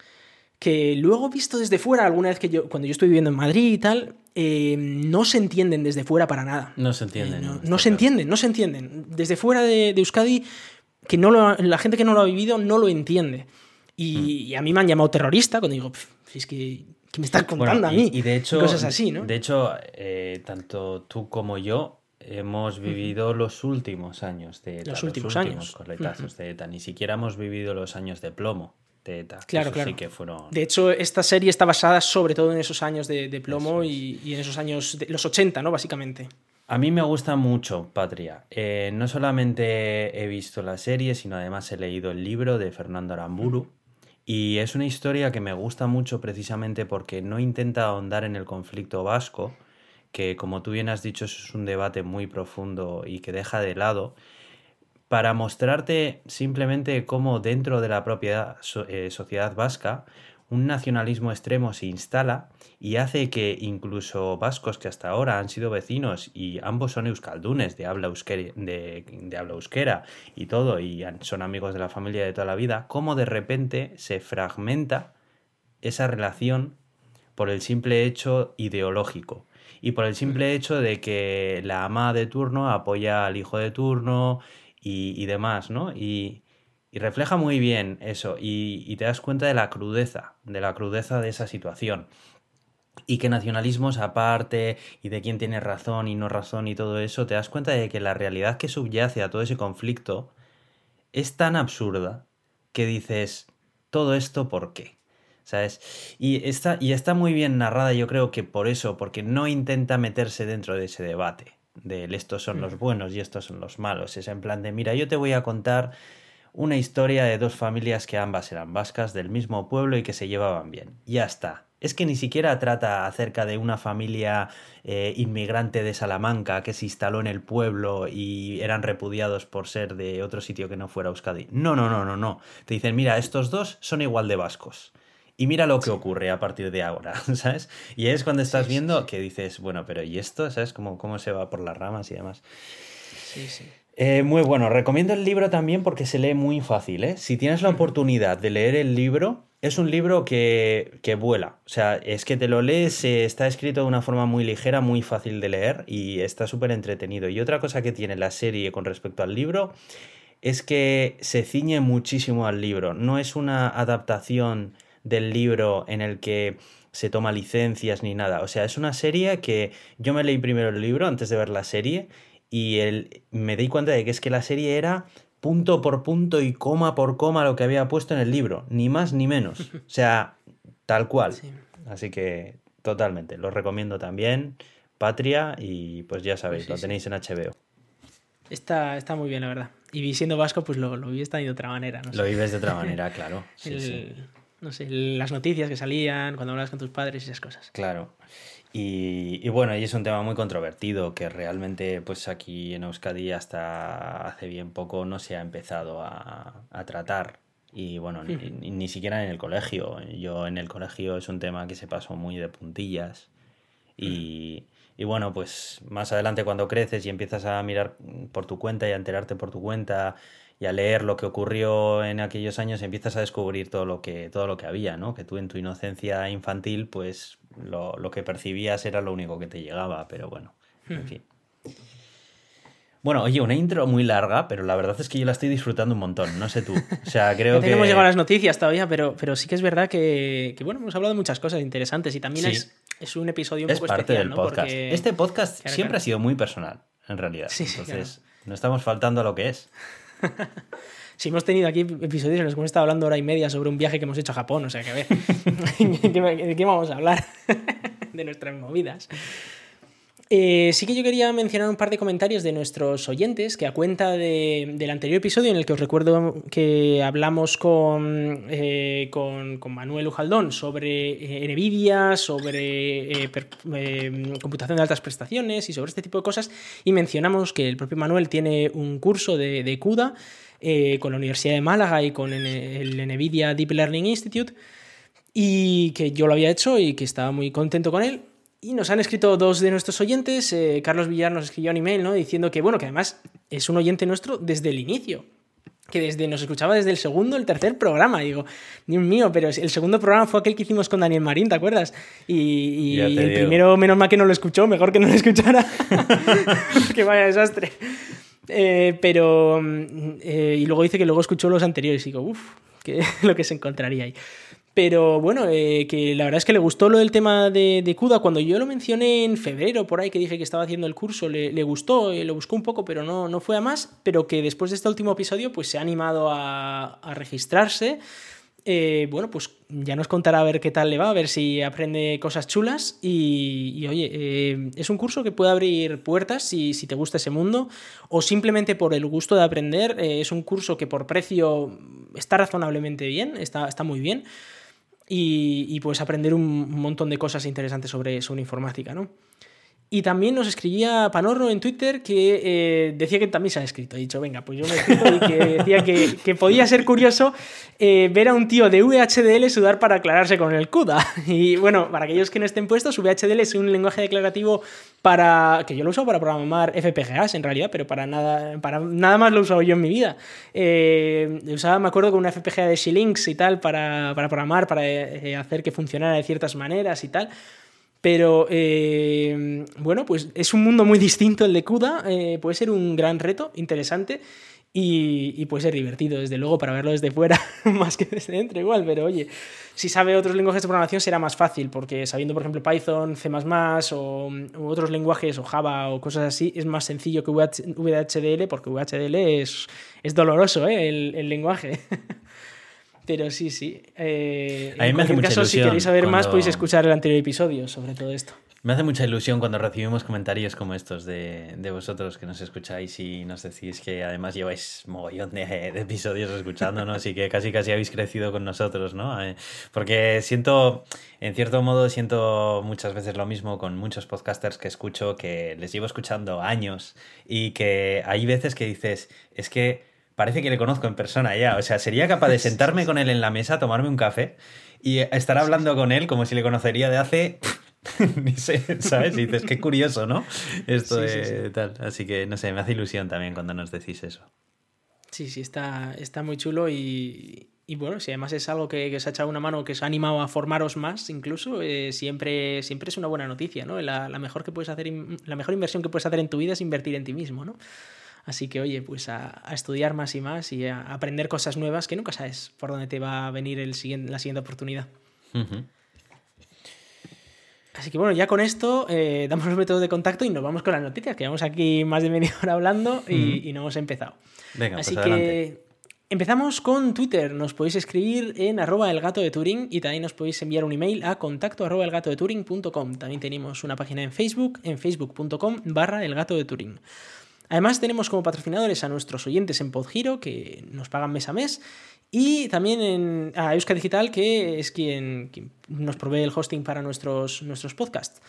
que luego visto desde fuera, alguna vez que yo, cuando yo estoy viviendo en Madrid y tal, eh, no se entienden desde fuera para nada. No se entienden. Eh, no, no se entienden, no se entienden. Desde fuera de, de Euskadi, que no lo, la gente que no lo ha vivido no lo entiende. Y, mm. y a mí me han llamado terrorista cuando digo, es que, me estás contando bueno, a mí. Y, y, de hecho, cosas así, ¿no? De hecho, eh, tanto tú como yo hemos vivido los últimos años de ETA, los, últimos, los últimos años. coletazos uh -huh. de ETA. Ni siquiera hemos vivido los años de plomo. De ETA. Claro, claro. Sí que fueron... De hecho, esta serie está basada sobre todo en esos años de, de plomo es. y, y, en esos años, de los 80, ¿no? Básicamente. A mí me gusta mucho Patria. Eh, no solamente he visto la serie, sino además he leído el libro de Fernando Aramburu. Y es una historia que me gusta mucho precisamente porque no intenta ahondar en el conflicto vasco, que como tú bien has dicho es un debate muy profundo y que deja de lado, para mostrarte simplemente cómo dentro de la propia eh, sociedad vasca un nacionalismo extremo se instala y hace que incluso vascos que hasta ahora han sido vecinos y ambos son euskaldunes de habla, euskera, de, de habla euskera y todo y son amigos de la familia de toda la vida, cómo de repente se fragmenta esa relación por el simple hecho ideológico y por el simple hecho de que la ama de turno apoya al hijo de turno y, y demás, ¿no? Y, y, refleja muy bien eso y, y, te das cuenta de la crudeza, de la crudeza de esa situación. Y que nacionalismos aparte y de quién tiene razón y no razón y todo eso, te das cuenta de que la realidad que subyace a todo ese conflicto es tan absurda que dices, ¿todo esto por qué? ¿Sabes? Y está, y está muy bien narrada, yo creo que por eso, porque no intenta meterse dentro de ese debate de estos son los buenos y estos son los malos. Es en plan de, mira, yo te voy a contar una historia de dos familias que ambas eran vascas del mismo pueblo y que se llevaban bien. Ya está. Es que ni siquiera trata acerca de una familia eh, inmigrante de Salamanca que se instaló en el pueblo y eran repudiados por ser de otro sitio que no fuera Euskadi. No, no, no, no, no. Te dicen, mira, estos dos son igual de vascos. Y mira lo que sí. ocurre a partir de ahora, ¿sabes? Y es cuando estás sí, viendo sí, que dices, bueno, pero ¿y esto? ¿Sabes? Cómo, cómo se va por las ramas y demás. Sí, sí. Eh, muy bueno, recomiendo el libro también porque se lee muy fácil. ¿eh? Si tienes la oportunidad de leer el libro, es un libro que, que vuela. O sea, es que te lo lees, eh, está escrito de una forma muy ligera, muy fácil de leer y está súper entretenido. Y otra cosa que tiene la serie con respecto al libro es que se ciñe muchísimo al libro. No es una adaptación del libro en el que se toma licencias ni nada. O sea, es una serie que yo me leí primero el libro antes de ver la serie y el, me di cuenta de que es que la serie era punto por punto y coma por coma lo que había puesto en el libro, ni más ni menos. O sea, tal cual. Sí. Así que totalmente, lo recomiendo también. Patria y pues ya sabéis, sí, lo tenéis sí. en HBO. Está, está muy bien, la verdad. Y siendo vasco, pues lo, lo vives de otra manera. No sé. Lo vives de otra manera, claro. Sí, el, no sé, las noticias que salían, cuando hablas con tus padres y esas cosas. Claro. Y, y, bueno, y es un tema muy controvertido que realmente pues aquí en Euskadi hasta hace bien poco no se ha empezado a, a tratar. Y bueno, ni, ni, ni, siquiera en el colegio. Yo en el colegio es un tema que se pasó muy de puntillas. Y, y bueno, pues más adelante cuando creces y empiezas a mirar por tu cuenta y a enterarte por tu cuenta y a leer lo que ocurrió en aquellos años empiezas a descubrir todo lo que, todo lo que había, ¿no? Que tú en tu inocencia infantil, pues lo, lo que percibías era lo único que te llegaba, pero bueno, en hmm. fin. Bueno, oye, una intro muy larga, pero la verdad es que yo la estoy disfrutando un montón, no sé tú. O sea, creo que... No hemos llegado a las noticias todavía, pero, pero sí que es verdad que, que, bueno, hemos hablado de muchas cosas interesantes y también sí. es, es, un episodio un es poco parte especial, del ¿no? podcast. Porque... Este podcast claro, siempre claro. ha sido muy personal, en realidad. Sí, sí, Entonces, claro. no estamos faltando a lo que es. si hemos tenido aquí episodios en los que hemos estado hablando hora y media sobre un viaje que hemos hecho a Japón, o sea que a ver, ¿de qué vamos a hablar? de nuestras movidas. Eh, sí que yo quería mencionar un par de comentarios de nuestros oyentes que a cuenta del anterior episodio en el que os recuerdo que hablamos con, eh, con, Manuel Ujaldón sobre eh, NVIDIA, sobre computación de altas prestaciones y sobre este tipo de cosas y mencionamos que el propio Manuel tiene un curso de, CUDA con la Universidad de Málaga y con el NVIDIA Deep Learning Institute y que yo lo había hecho y que estaba muy contento con él y nos han escrito dos de nuestros oyentes. Eh, Carlos Villar nos escribió un email, ¿no? Diciendo que, bueno, que además es un oyente nuestro desde el inicio. Que desde, nos escuchaba desde el segundo, el tercer programa. digo, Dios mío, pero el segundo programa fue aquel que hicimos con Daniel Marín, ¿te acuerdas? Y, el primero, menos mal que no lo escuchó, mejor que no lo escuchara. que vaya desastre. Eh, pero. Mm, eh, y luego dice que luego escuchó los anteriores y digo, uff, lo que se encontraría ahí. Pero bueno, eh, que la verdad es que le gustó lo del tema de, CUDA. Cuando yo lo mencioné en febrero, por ahí que dije que estaba haciendo el curso, le, gustó, eh, lo buscó un poco, pero no, no fue a más. Pero que después de este último episodio, pues se ha animado a, registrarse. Eh, bueno, pues ya nos contará a ver qué tal le va, a ver si aprende cosas chulas. Y, oye, es un curso que puede abrir puertas si, si, te gusta ese mundo o simplemente por el gusto de aprender. es un curso que por precio está razonablemente bien, está, está muy bien y, pues aprender un montón de cosas interesantes sobre, sobre informática, ¿no? Y también nos escribía Panorro en Twitter que eh, decía que también se ha escrito. He dicho, venga, pues yo me escrito y que decía que, podía ser curioso eh, ver a un tío de VHDL sudar para aclararse con el CUDA. Y bueno, para aquellos que no estén puestos, VHDL es un lenguaje declarativo para. que yo lo uso para programar FPGAs en realidad, pero para nada, para nada más lo he usado yo en mi vida. Eh, usaba, me acuerdo, con una FPGA de Xilinx y tal para, para programar, para hacer que funcionara de ciertas maneras y tal. Pero eh, bueno, pues es un mundo muy distinto el de CUDA, eh, puede ser un gran reto, interesante y, puede ser divertido, desde luego, para verlo desde fuera, más que desde dentro igual, pero oye, si sabe otros lenguajes de programación será más fácil, porque sabiendo, por ejemplo, Python, C o u otros lenguajes, o Java o cosas así, es más sencillo que VHDL, porque VHDL es, es doloroso ¿eh? el, el lenguaje. Pero sí, sí. Eh, en cualquier caso, si queréis saber más, podéis escuchar el anterior episodio sobre todo esto. Me hace mucha ilusión cuando recibimos comentarios como estos de, de vosotros que nos escucháis y nos decís que además lleváis mogollón de, de, episodios escuchándonos y que casi casi habéis crecido con nosotros, ¿no? Eh, porque siento, en cierto modo, siento muchas veces lo mismo con muchos podcasters que escucho que les llevo escuchando años y que hay veces que dices, es que parece que le conozco en persona ya. O sea, sería capaz de sentarme con él en la mesa, tomarme un café y estar hablando con él como si le conocería de hace. Ni sé, ¿sabes? Y dices, qué curioso, ¿no? Esto de tal. Así que, no sé, me hace ilusión también cuando nos decís eso. Sí, sí, está, está muy chulo y, y bueno, si además es algo que, que, os ha echado una mano, que os ha animado a formaros más, incluso, eh, siempre, siempre es una buena noticia, ¿no? La, la, mejor que puedes hacer, la mejor inversión que puedes hacer en tu vida es invertir en ti mismo, ¿no? Así que, oye, pues a, estudiar más y más y a aprender cosas nuevas que nunca sabes por dónde te va a venir el siguiente, la siguiente oportunidad. Así que bueno, ya con esto eh, damos los métodos de contacto y nos vamos con las noticias, que llevamos aquí más de media hora hablando y, no hemos empezado. Venga, Así pues que empezamos con Twitter. Nos podéis escribir en arroba el gato de Turing y también nos podéis enviar un email a contacto arroba el gato de Turing.com. También tenemos una página en Facebook, en facebook.com barra el gato de Turing. Además tenemos como patrocinadores a nuestros oyentes en Podgiro, que nos pagan mes a mes, y también en, a Euska Digital, que es quien, nos provee el hosting para nuestros, nuestros podcasts.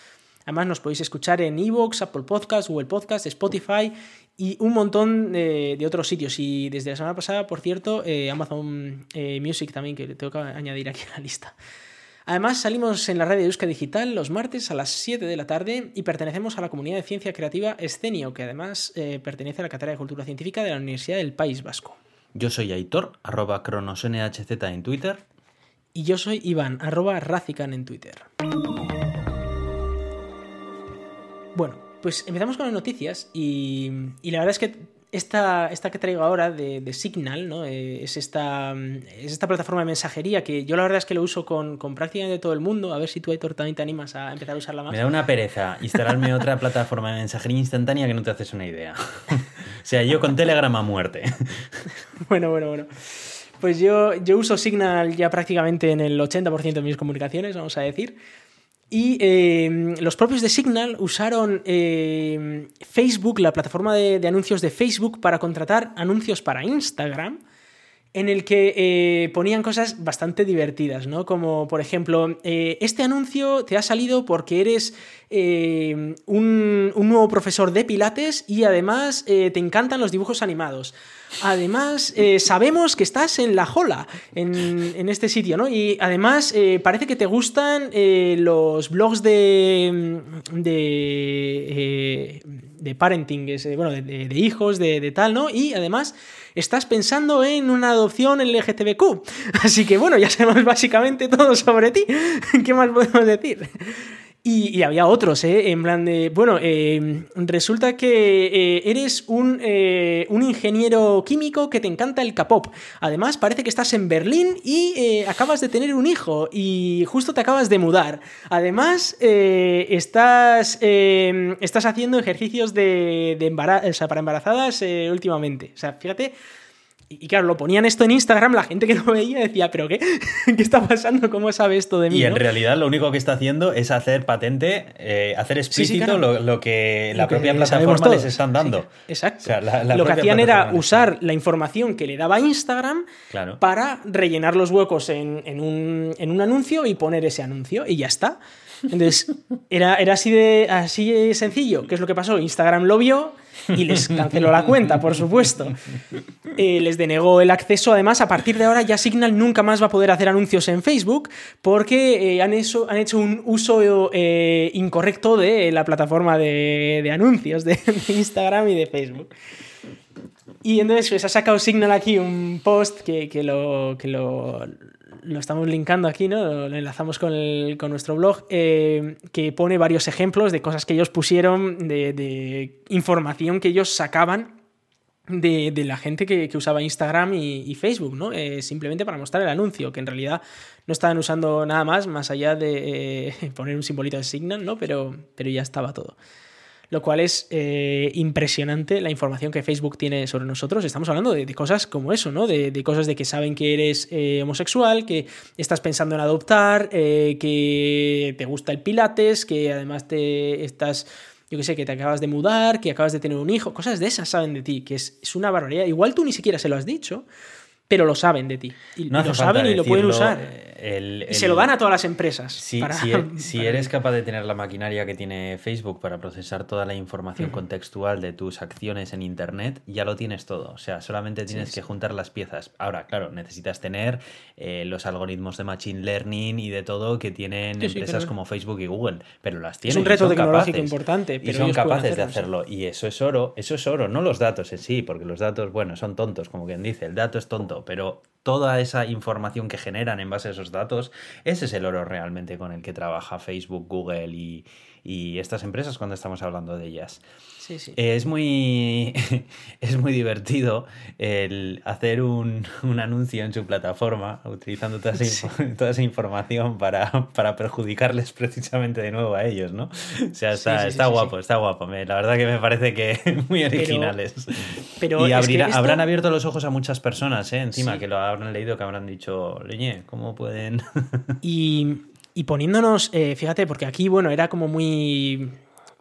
Además nos podéis escuchar en Evox, Apple Podcasts, Google Podcasts, Spotify y un montón de, otros sitios. Y desde la semana pasada, por cierto, eh, Amazon eh, Music también, que tengo que añadir aquí a la lista. Además, salimos en la red de Euska Digital los martes a las 7 de la tarde y pertenecemos a la comunidad de ciencia creativa Escenio, que además eh, pertenece a la Cátedra de Cultura Científica de la Universidad del País Vasco. Yo soy Aitor, arroba cronosnhz en Twitter. Y yo soy Iván, arroba Razican en Twitter. Bueno, pues empezamos con las noticias y, y la verdad es que esta, esta que traigo ahora de, Signal, ¿no? Eh, es, esta, es esta plataforma de mensajería que yo la verdad es que lo uso con, con prácticamente todo el mundo. A ver si tú, Héctor, también te animas a empezar a usarla más. Me da una pereza instalarme otra plataforma de mensajería instantánea que no te haces una idea. o sea, yo con Telegram a muerte. bueno, bueno, bueno. Pues yo, yo uso Signal ya prácticamente en el 80% de mis comunicaciones, vamos a decir. Y eh, los propios de Signal usaron eh, Facebook, la plataforma de, anuncios de Facebook, para contratar anuncios para Instagram en el que eh, ponían cosas bastante divertidas, ¿no? Como, por ejemplo, eh, este anuncio te ha salido porque eres eh, un, un, nuevo profesor de Pilates y además te encantan los dibujos animados. Además, sabemos que estás en la Jola, en, en este sitio, ¿no? Y además, parece que te gustan los blogs de... de de parenting, bueno, de, de, de hijos, de, de, tal, ¿no? Y además estás pensando en una adopción LGTBQ. Así que bueno, ya sabemos básicamente todo sobre ti. ¿Qué más podemos decir? Y, había otros, ¿eh? En plan de. Bueno, eh, resulta que eh, eres un, eh, un, ingeniero químico que te encanta el K-pop. Además, parece que estás en Berlín y eh, acabas de tener un hijo y justo te acabas de mudar. Además, estás, estás haciendo ejercicios de, de embarazo, o sea, para embarazadas últimamente. O sea, fíjate y claro, lo ponían esto en Instagram, la gente que lo veía decía, ¿pero qué? ¿Qué está pasando? ¿Cómo sabe esto de mí? Y en ¿no? realidad lo único que está haciendo es hacer patente, eh, hacer explícito sí, sí, claro. lo, lo, que la lo propia que plataforma les están dando. Sí, exacto. O sea, la, la lo que hacían era usar la información que le daba Instagram claro. para rellenar los huecos en, en, un, en un anuncio y poner ese anuncio y ya está. Entonces, era, era así, de, así sencillo. ¿Qué es lo que pasó? Instagram lo vio y les canceló la cuenta, por supuesto. Eh, les denegó el acceso. Además, a partir de ahora ya Signal nunca más va a poder hacer anuncios en Facebook porque eh, han, hecho, han, hecho, un uso eh, incorrecto de la plataforma de, anuncios de, de, Instagram y de Facebook. Y entonces pues, ha sacado Signal aquí un post que, que lo, que lo lo estamos linkando aquí, ¿no? Lo enlazamos con, el, con nuestro blog, eh, que pone varios ejemplos de cosas que ellos pusieron, de, información que ellos sacaban de, de, la gente que, que usaba Instagram y, y Facebook, ¿no? Eh, simplemente para mostrar el anuncio, que en realidad no estaban usando nada más, más allá de eh, poner un simbolito de Signal, ¿no? Pero, pero ya estaba todo lo cual es eh, impresionante la información que Facebook tiene sobre nosotros. Estamos hablando de, cosas como eso, ¿no? De, cosas de que saben que eres eh, homosexual, que estás pensando en adoptar, eh, que te gusta el pilates, que además te estás yo que sé, que te acabas de mudar, que acabas de tener un hijo, cosas de esas saben de ti, que es, es una barbaridad. Igual tú ni siquiera se lo has dicho, pero lo saben de ti. Y, no lo saben y lo pueden usar. El, el, y se lo dan a todas las empresas. Si, para, si, eres capaz de tener la maquinaria que tiene Facebook para procesar toda la información uh -huh. contextual de tus acciones en Internet, ya lo tienes todo. O sea, solamente tienes sí, que sí. juntar las piezas. Ahora, claro, necesitas tener eh, los algoritmos de Machine Learning y de todo que tienen sí, empresas claro. como Facebook y Google, pero las tienen. Es un reto tecnológico capaces, importante. Pero y son capaces de hacerlo. Y eso es oro. Eso es oro. No los datos en sí, porque los datos, bueno, son tontos, como quien dice. El dato es tonto, pero toda esa información que generan en base a esos datos, ese es el oro realmente con el que trabaja Facebook, Google y, y estas empresas cuando estamos hablando de ellas. Sí, sí. Es muy es muy divertido el hacer un, un, anuncio en su plataforma utilizando toda esa, sí. toda esa información para, para, perjudicarles precisamente de nuevo a ellos, ¿no? O sea, está, está guapo, está guapo. Me, la verdad que me parece que muy originales. Pero, pero y abrirá, esto... habrán abierto los ojos a muchas personas, ¿eh? Encima, que lo habrán leído, que habrán dicho, leñe, ¿cómo pueden? y, y poniéndonos, eh, fíjate, porque aquí, bueno, era como muy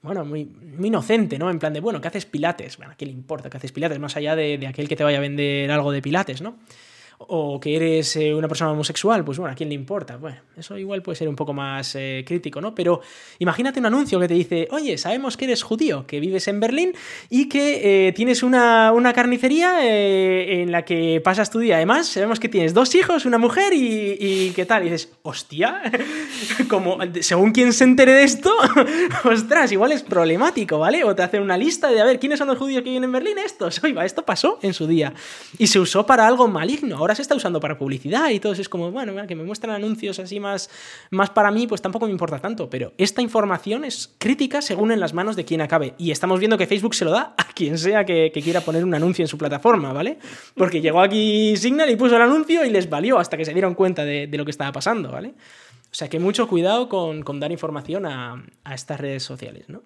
bueno, muy, muy, inocente, ¿no? En plan de, bueno, ¿qué haces pilates? Bueno, ¿a qué le importa que haces pilates? Más allá de, de, aquel que te vaya a vender algo de pilates, ¿no? O que eres eh, una persona homosexual, pues bueno, ¿a quién le importa? Bueno, eso igual puede ser un poco más eh, crítico, ¿no? Pero imagínate un anuncio que te dice, oye, sabemos que eres judío, que vives en Berlín y que eh, tienes una, una carnicería en la que pasas tu día. Además, sabemos que tienes dos hijos, una mujer y, y ¿qué tal? Y dices, hostia, como según quien se entere de esto, ostras, igual es problemático, ¿vale? O te hacen una lista de, a ver, ¿quiénes son los judíos que viven en Berlín? Estos. Oiga, esto pasó en su día. Y se usó para algo maligno ahora se está usando para publicidad y todo eso es como, bueno, que me muestran anuncios así más, más para mí, pues tampoco me importa tanto, pero esta información es crítica según en las manos de quien acabe. Y estamos viendo que Facebook se lo da a quien sea que, que quiera poner un anuncio en su plataforma, ¿vale? Porque llegó aquí Signal y puso el anuncio y les valió hasta que se dieron cuenta de, de lo que estaba pasando, ¿vale? O sea que mucho cuidado con, con dar información a, a, estas redes sociales, ¿no?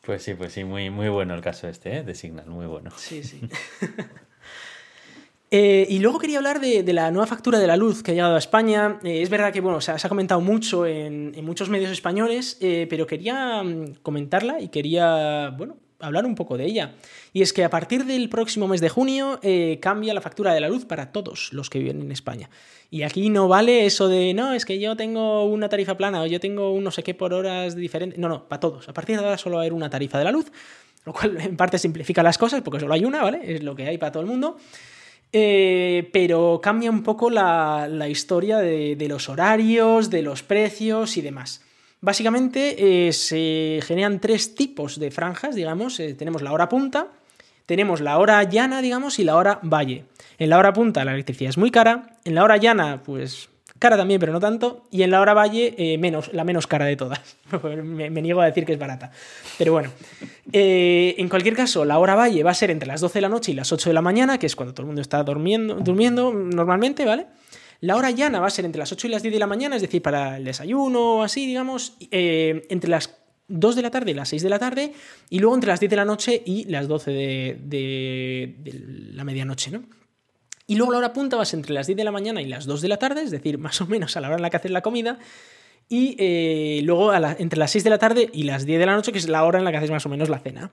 Pues sí, pues sí, muy, muy bueno el caso este, ¿eh? de Signal, muy bueno. Sí, sí. Eh, y luego quería hablar de, la nueva factura de la luz que ha llegado a España. Eh, es verdad que bueno, se ha, comentado mucho en, muchos medios españoles, eh, pero quería mm, comentarla y quería bueno, hablar un poco de ella. Y es que a partir del próximo mes de junio cambia la factura de la luz para todos los que viven en España. Y aquí no vale eso de, no, es que yo tengo una tarifa plana o yo tengo un no sé qué por horas diferente. No, no, para todos. A partir de ahora solo va a haber una tarifa de la luz, lo cual en parte simplifica las cosas porque solo hay una, ¿vale? Es lo que hay para todo el mundo. Eh, pero cambia un poco la, historia de, los horarios, de los precios y demás. Básicamente eh, se generan tres tipos de franjas, digamos. Eh, tenemos la hora punta, tenemos la hora llana, digamos, y la hora valle. En la hora punta la electricidad es muy cara, en la hora llana, pues cara también, pero no tanto, y en la hora valle, eh, menos, la menos cara de todas. me, niego a decir que es barata. Pero bueno, eh, en cualquier caso, la hora valle va a ser entre las 12 de la noche y las 8 de la mañana, que es cuando todo el mundo está durmiendo, durmiendo normalmente, ¿vale? La hora llana va a ser entre las 8 y las 10 de la mañana, es decir, para el desayuno o así, digamos, eh, entre las 2 de la tarde y las 6 de la tarde, y luego entre las 10 de la noche y las 12 de, de la medianoche, ¿no? Y luego la hora punta va a ser entre las 10 de la mañana y las 2 de la tarde, es decir, más o menos a la hora en la que haces la comida. Y eh, luego entre las 6 de la tarde y las 10 de la noche, que es la hora en la que haces más o menos la cena.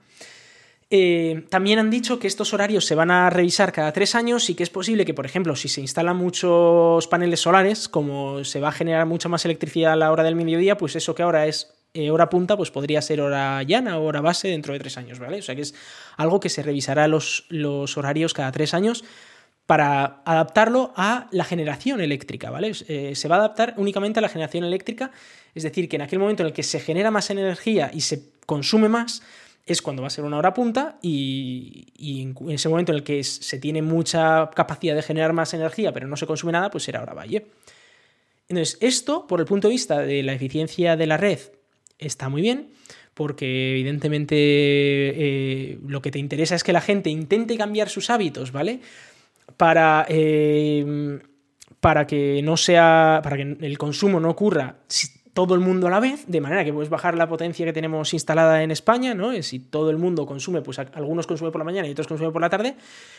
Eh, también han dicho que estos horarios se van a revisar cada tres años y que es posible que, por ejemplo, si se instalan muchos paneles solares, como se va a generar mucha más electricidad a la hora del mediodía, pues eso que ahora es eh, hora punta, pues podría ser hora llana o hora base dentro de tres años, ¿vale? O sea que es algo que se revisará los, los horarios cada tres años para adaptarlo a la generación eléctrica, ¿vale? Eh, se va a adaptar únicamente a la generación eléctrica, es decir, que en aquel momento en el que se genera más energía y se consume más, es cuando va a ser una hora punta y, en ese momento en el que se tiene mucha capacidad de generar más energía pero no se consume nada, pues será hora valle. Entonces, esto, por el punto de vista de la eficiencia de la red, está muy bien, porque evidentemente eh, lo que te interesa es que la gente intente cambiar sus hábitos, ¿vale? Para, eh, para que no sea. para que el consumo no ocurra todo el mundo a la vez, de manera que puedes bajar la potencia que tenemos instalada en España, ¿no? Si todo el mundo consume, pues algunos consumen por la mañana y otros consumen por la tarde,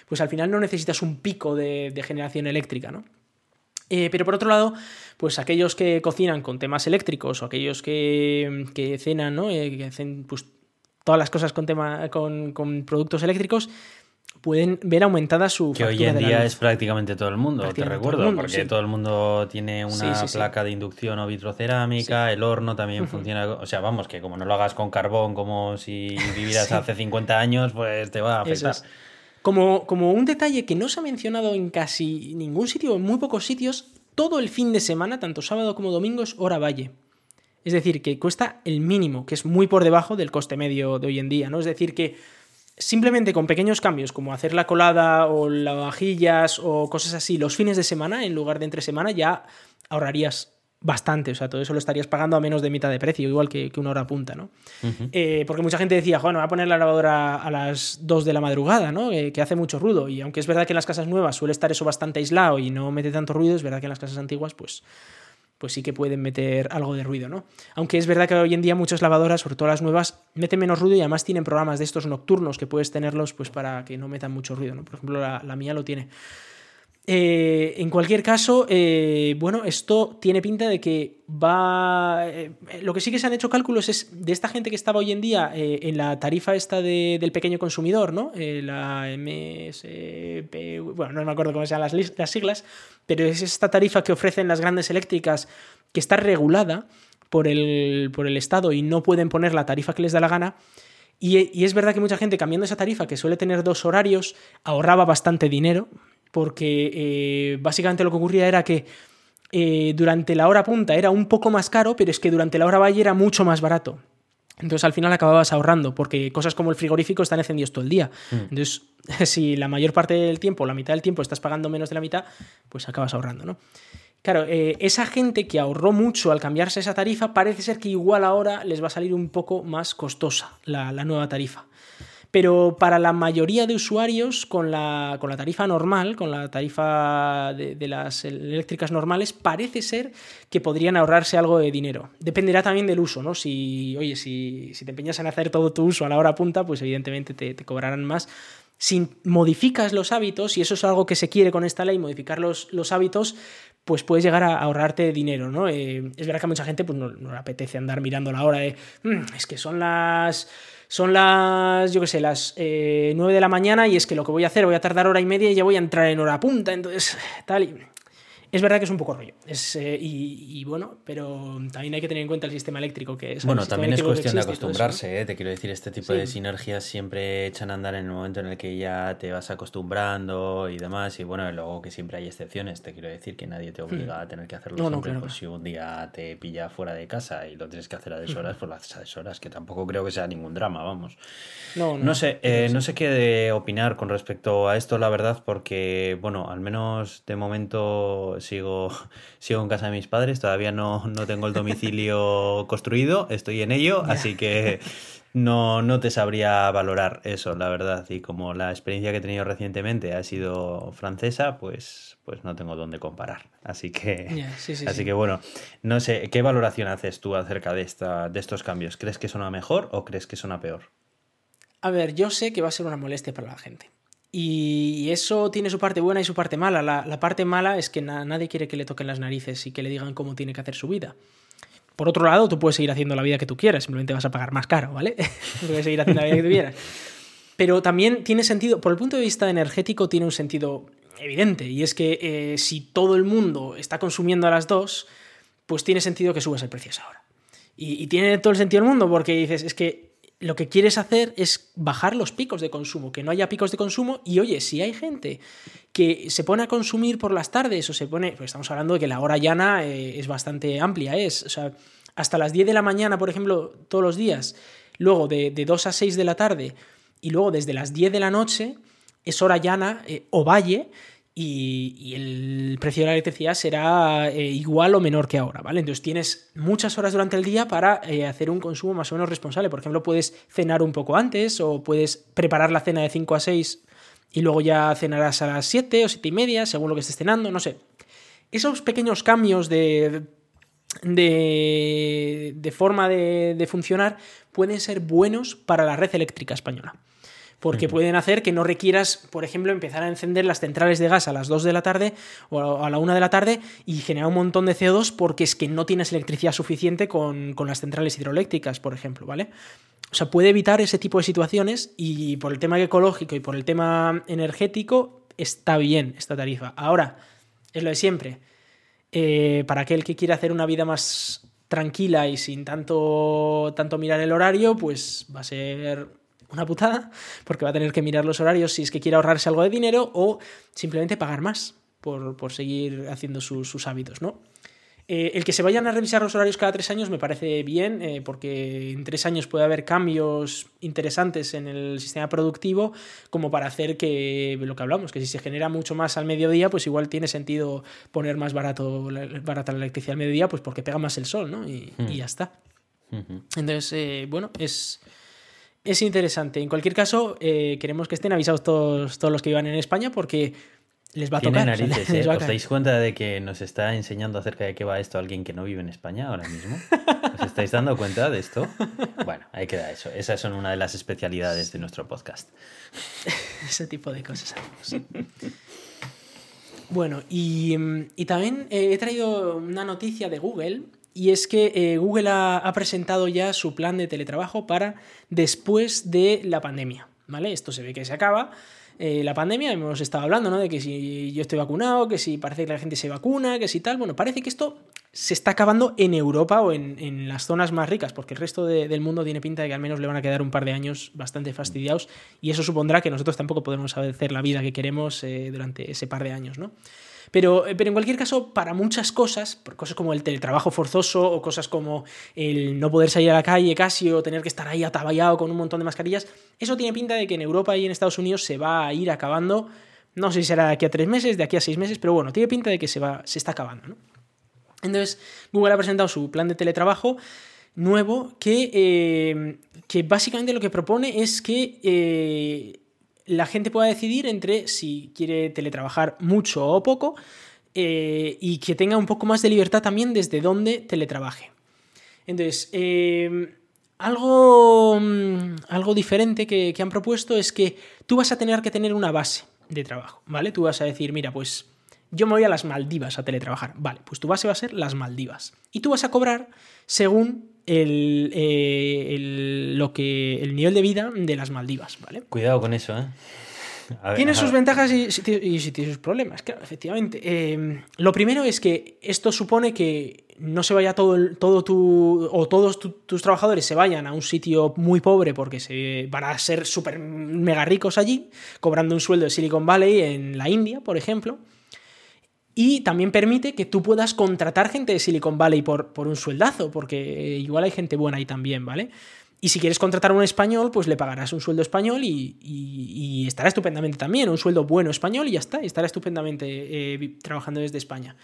pues al final no necesitas un pico de, generación eléctrica, ¿no? Eh, pero por otro lado, pues aquellos que cocinan con temas eléctricos o aquellos que, que cenan, ¿no? Eh, que hacen pues, todas las cosas con, tema, con, con productos eléctricos, pueden ver aumentada su que hoy en día es prácticamente todo el mundo te recuerdo porque todo el mundo tiene una placa de inducción o vitrocerámica el horno también funciona o sea vamos que como no lo hagas con carbón como si vivieras hace 50 años pues te va a afectar. como, como un detalle que no se ha mencionado en casi ningún sitio en muy pocos sitios todo el fin de semana tanto sábado como domingo es hora valle. Es decir que cuesta el mínimo que es muy por debajo del coste medio de hoy en día no es decir que simplemente con pequeños cambios como hacer la colada o lavavajillas o cosas así los fines de semana en lugar de entre semana ya ahorrarías bastante, o sea, todo eso lo estarías pagando a menos de mitad de precio, igual que, una hora punta, ¿no? Eh, porque mucha gente decía, bueno, voy a poner la lavadora a las 2 de la madrugada, ¿no? Eh, que hace mucho ruido, y aunque es verdad que en las casas nuevas suele estar eso bastante aislado y no mete tanto ruido, es verdad que en las casas antiguas, pues pues sí que pueden meter algo de ruido, ¿no? Aunque es verdad que hoy en día muchas lavadoras, sobre todo las nuevas, meten menos ruido y además tienen programas de estos nocturnos que puedes tenerlos pues para que no metan mucho ruido, ¿no? Por ejemplo, la mía lo tiene. Eh, en cualquier caso, eh, bueno, esto tiene pinta de que va. Eh, lo que sí que se han hecho cálculos es de esta gente que estaba hoy en día en la tarifa esta del pequeño consumidor, ¿no? la MSP. Bueno, no me acuerdo cómo se llaman las, las siglas, pero es esta tarifa que ofrecen las grandes eléctricas que está regulada por el, por el Estado y no pueden poner la tarifa que les da la gana. Y, es verdad que mucha gente cambiando esa tarifa, que suele tener dos horarios, ahorraba bastante dinero, porque eh, básicamente lo que ocurría era que eh, durante la hora punta era un poco más caro, pero es que durante la hora valle era mucho más barato. Entonces al final acababas ahorrando, porque cosas como el frigorífico están encendidos todo el día. Mm. Entonces, si la mayor parte del tiempo, la mitad del tiempo, estás pagando menos de la mitad, pues acabas ahorrando, ¿no? Claro, eh, esa gente que ahorró mucho al cambiarse esa tarifa, parece ser que igual ahora les va a salir un poco más costosa la nueva tarifa. Pero para la mayoría de usuarios, con la, con la tarifa normal, con la tarifa de, las eléctricas normales, parece ser que podrían ahorrarse algo de dinero. Dependerá también del uso, ¿no? Si, oye, si, te empeñas en hacer todo tu uso a la hora punta, pues evidentemente te, cobrarán más si modificas los hábitos, y eso es algo que se quiere con esta ley, modificar los, los hábitos, pues puedes llegar a ahorrarte dinero, ¿no? Eh, es verdad que a mucha gente pues, no, le apetece andar mirando la hora de, mm, es que son las son las, yo qué sé, las eh, 9 de la mañana y es que lo que voy a hacer, voy a tardar hora y media y ya voy a entrar en hora punta, entonces, tal. Y es verdad que es un poco rollo. Es, eh, y, bueno, pero también hay que tener en cuenta el sistema eléctrico que es. Bueno, también es cuestión de acostumbrarse, ¿eh? te quiero decir, este tipo de sinergias siempre echan a andar en el momento en el que ya te vas acostumbrando y demás. Y bueno, luego que siempre hay excepciones, te quiero decir que nadie te obliga hmm. a tener que hacerlo no, siempre. No, pues si un día te pilla fuera de casa y lo tienes que hacer a deshoras, hmm. pues lo haces a deshoras, que tampoco creo que sea ningún drama, vamos. No, no, sé, eh, no sé qué de opinar con respecto a esto, la verdad, porque, bueno, al menos de momento sigo, sigo en casa de mis padres, todavía no, no tengo el domicilio construido, estoy en ello, así que no, no te sabría valorar eso, la verdad. Y como la experiencia que he tenido recientemente ha sido francesa, pues, pues no tengo dónde comparar. Así que, así que bueno, no sé, ¿qué valoración haces tú acerca de, esta, de estos cambios? ¿Crees que son a mejor o crees que son a peor? A ver, yo sé que va a ser una molestia para la gente. Y eso tiene su parte buena y su parte mala. La, parte mala es que nadie quiere que le toquen las narices y que le digan cómo tiene que hacer su vida. Por otro lado, tú puedes seguir haciendo la vida que tú quieras, simplemente vas a pagar más caro, ¿vale? puedes seguir haciendo la vida que tú quieras. Pero también tiene sentido, por el punto de vista energético, tiene un sentido evidente. Y es que eh, si todo el mundo está consumiendo a las dos, pues tiene sentido que subas el precio ahora. Y, y tiene todo el sentido del mundo porque dices, es que lo que quieres hacer es bajar los picos de consumo, que no haya picos de consumo. Y oye, si hay gente que se pone a consumir por las tardes o se pone, pues estamos hablando de que la hora llana eh, es bastante amplia, es, o sea, hasta las 10 de la mañana, por ejemplo, todos los días, luego de, de 2 a 6 de la tarde y luego desde las 10 de la noche es hora llana eh, o valle y, el precio de la electricidad será eh, igual o menor que ahora, ¿vale? Entonces tienes muchas horas durante el día para eh, hacer un consumo más o menos responsable. Por ejemplo, puedes cenar un poco antes o puedes preparar la cena de 5 a 6 y luego ya cenarás a las 7 o 7 y media, según lo que estés cenando, no sé. Esos pequeños cambios de, de, forma de funcionar pueden ser buenos para la red eléctrica española porque pueden hacer que no requieras, por ejemplo, empezar a encender las centrales de gas a las 2 de la tarde o a la 1 de la tarde y generar un montón de CO2 porque es que no tienes electricidad suficiente con, las centrales hidroeléctricas, por ejemplo, ¿vale? O sea, puede evitar ese tipo de situaciones y por el tema ecológico y por el tema energético está bien esta tarifa. Ahora, es lo de siempre. Eh, para aquel que quiera hacer una vida más tranquila y sin tanto, tanto mirar el horario, pues va a ser una putada, porque va a tener que mirar los horarios si es que quiere ahorrarse algo de dinero o simplemente pagar más por, seguir haciendo sus, hábitos, ¿no? Eh, el que se vayan a revisar los horarios cada tres años me parece bien, eh, porque en tres años puede haber cambios interesantes en el sistema productivo, como para hacer que lo que hablamos, que si se genera mucho más al mediodía, pues igual tiene sentido poner más barato, barata la electricidad al mediodía, pues porque pega más el sol, ¿no? Y, hmm. ya está. Entonces, eh, bueno, es, es interesante. En cualquier caso, eh, queremos que estén avisados todos, todos los que vivan en España porque les va a tocar. Narices, ¿eh? ¿Os dais cuenta de que nos está enseñando acerca de qué va esto alguien que no vive en España ahora mismo? ¿Os estáis dando cuenta de esto? Bueno, ahí queda eso. Esas son una de las especialidades de nuestro podcast. Ese tipo de cosas. Bueno, y, y también he traído una noticia de Google y es que eh, Google ha, presentado ya su plan de teletrabajo para después de la pandemia. ¿Vale? Esto se ve que se acaba. Eh, la pandemia, hemos estado hablando, ¿no? De que si yo estoy vacunado, que si parece que la gente se vacuna, que si tal. Bueno, parece que esto se está acabando en Europa o en, las zonas más ricas, porque el resto del mundo tiene pinta de que al menos le van a quedar un par de años bastante fastidiados y eso supondrá que nosotros tampoco podemos hacer la vida que queremos eh, durante ese par de años, ¿no? Pero, eh, pero en cualquier caso, para muchas cosas, por cosas como el teletrabajo forzoso o cosas como el no poder salir a la calle casi o tener que estar ahí ataballado con un montón de mascarillas, eso tiene pinta de que en Europa y en Estados Unidos se va a ir acabando. No sé si será de aquí a tres meses, de aquí a seis meses, pero bueno, tiene pinta de que se, va, se está acabando. ¿no? Entonces, Google ha presentado su plan de teletrabajo nuevo que, eh, que básicamente lo que propone es que eh, la gente pueda decidir entre si quiere teletrabajar mucho o poco eh, y que tenga un poco más de libertad también desde dónde teletrabaje. Entonces, em, algo, mm, algo diferente que, que han propuesto es que tú vas a tener que tener una base de trabajo, ¿vale? Tú vas a decir, mira, pues yo me voy a las Maldivas a teletrabajar. Vale, pues tu base va a ser las Maldivas. Y tú vas a cobrar según el, eh, el, lo que, el nivel de vida de las Maldivas, ¿vale? Cuidado con eso, ¿eh? tiene sus ventajas y, y, tiene sus problemas, claro, efectivamente. Eh, lo primero es que esto supone que no se vaya todo, todo tu, o todos tus trabajadores se vayan a un sitio muy pobre porque se van a ser súper mega ricos allí, cobrando un sueldo de Silicon Valley en la India, por ejemplo. Y también permite que tú puedas contratar gente de Silicon Valley por, por un sueldazo, porque igual hay gente buena ahí también, ¿vale? Y si quieres contratar a un español, pues le pagarás un sueldo español y, estará estupendamente también, un sueldo bueno español y ya está, estará estupendamente eh, trabajando desde España.